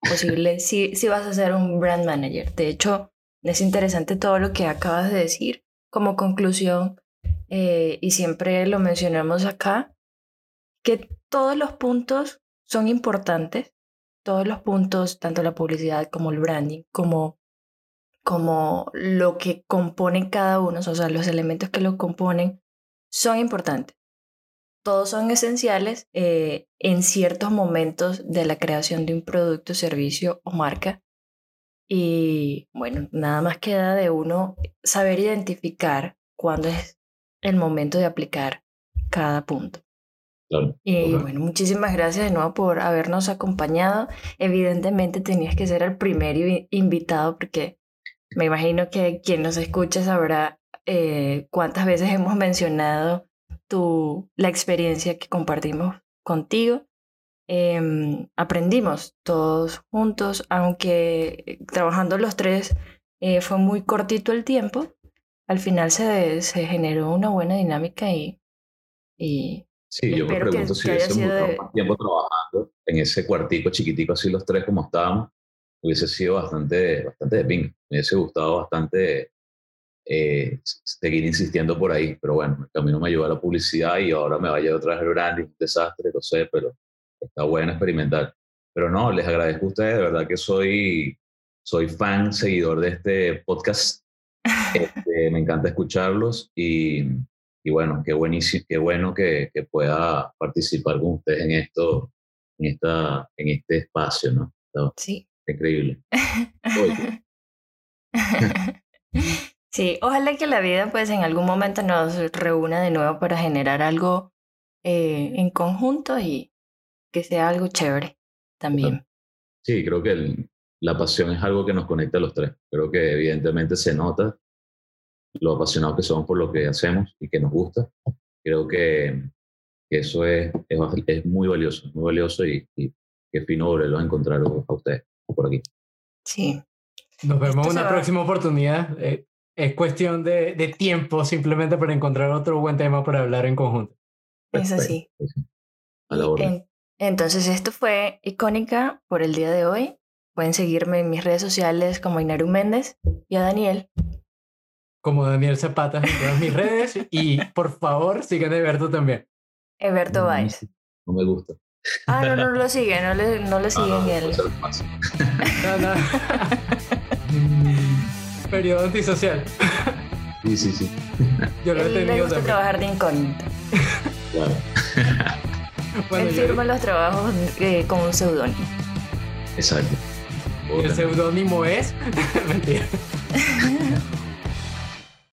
posible. sí, sí vas a ser un brand manager. De hecho, es interesante todo lo que acabas de decir. Como conclusión, eh, y siempre lo mencionamos acá, que todos los puntos son importantes. Todos los puntos, tanto la publicidad como el branding, como, como lo que componen cada uno, o sea, los elementos que lo componen, son importantes todos son esenciales eh, en ciertos momentos de la creación de un producto, servicio o marca. Y bueno, nada más queda de uno saber identificar cuándo es el momento de aplicar cada punto. Claro. Y bueno, muchísimas gracias de nuevo por habernos acompañado. Evidentemente tenías que ser el primer invi- invitado porque me imagino que quien nos escuche sabrá eh, cuántas veces hemos mencionado tu, la experiencia que compartimos contigo. Em, aprendimos todos juntos, aunque eh, trabajando los tres eh, fue muy cortito el tiempo, al final se, se generó una buena dinámica y, y Sí, yo me que- pregunto si que hubiésemos sido de- más tiempo trabajando en ese cuartico chiquitico, así los tres como estábamos, hubiese sido bastante, bastante de ping. Me hubiese gustado bastante eh, seguir insistiendo por ahí, pero bueno, el camino me ayudó a la publicidad y ahora me vaya otra vez el branding, un desastre, lo sé, pero está bueno experimentar. Pero no, les agradezco a ustedes, de verdad que soy, soy fan, seguidor de este podcast. Este, me encanta escucharlos y, y bueno, qué, buenísimo, qué bueno que, que pueda participar con ustedes en esto, en, esta, en este espacio, ¿no? Está- sí, increíble. sí, ojalá que la vida pues en algún momento nos reúna de nuevo para generar algo eh, en conjunto y que sea algo chévere también. Sí, creo que la pasión es algo que nos conecta a los tres. Creo que evidentemente se nota lo apasionados que somos por lo que hacemos y que nos gusta. Creo que, eso es, es, muy valioso, muy valioso y, y qué fino volverlo a encontrar a ustedes por aquí. Sí. Nos vemos en una próxima oportunidad. Eh, es cuestión de, de, tiempo simplemente para encontrar otro buen tema para hablar en conjunto. Es así. A la hora. entonces, esto fue icónica por el día de hoy. Pueden seguirme en mis redes sociales como Inaru Méndez y a Daniel. Como Daniel Zapata en todas mis redes. Y por favor, sigan a Eberto también. Eberto Valls. No me gusta. Ah, no, no lo sigue, no le, no le siguen él. No, no. Periodo antisocial. Sí, sí, sí. Yo lo he tenido le gusta trabajar de incógnito. Claro. bueno, Él firma los trabajos eh, con un seudónimo. Exacto. El seudónimo es. Mentira.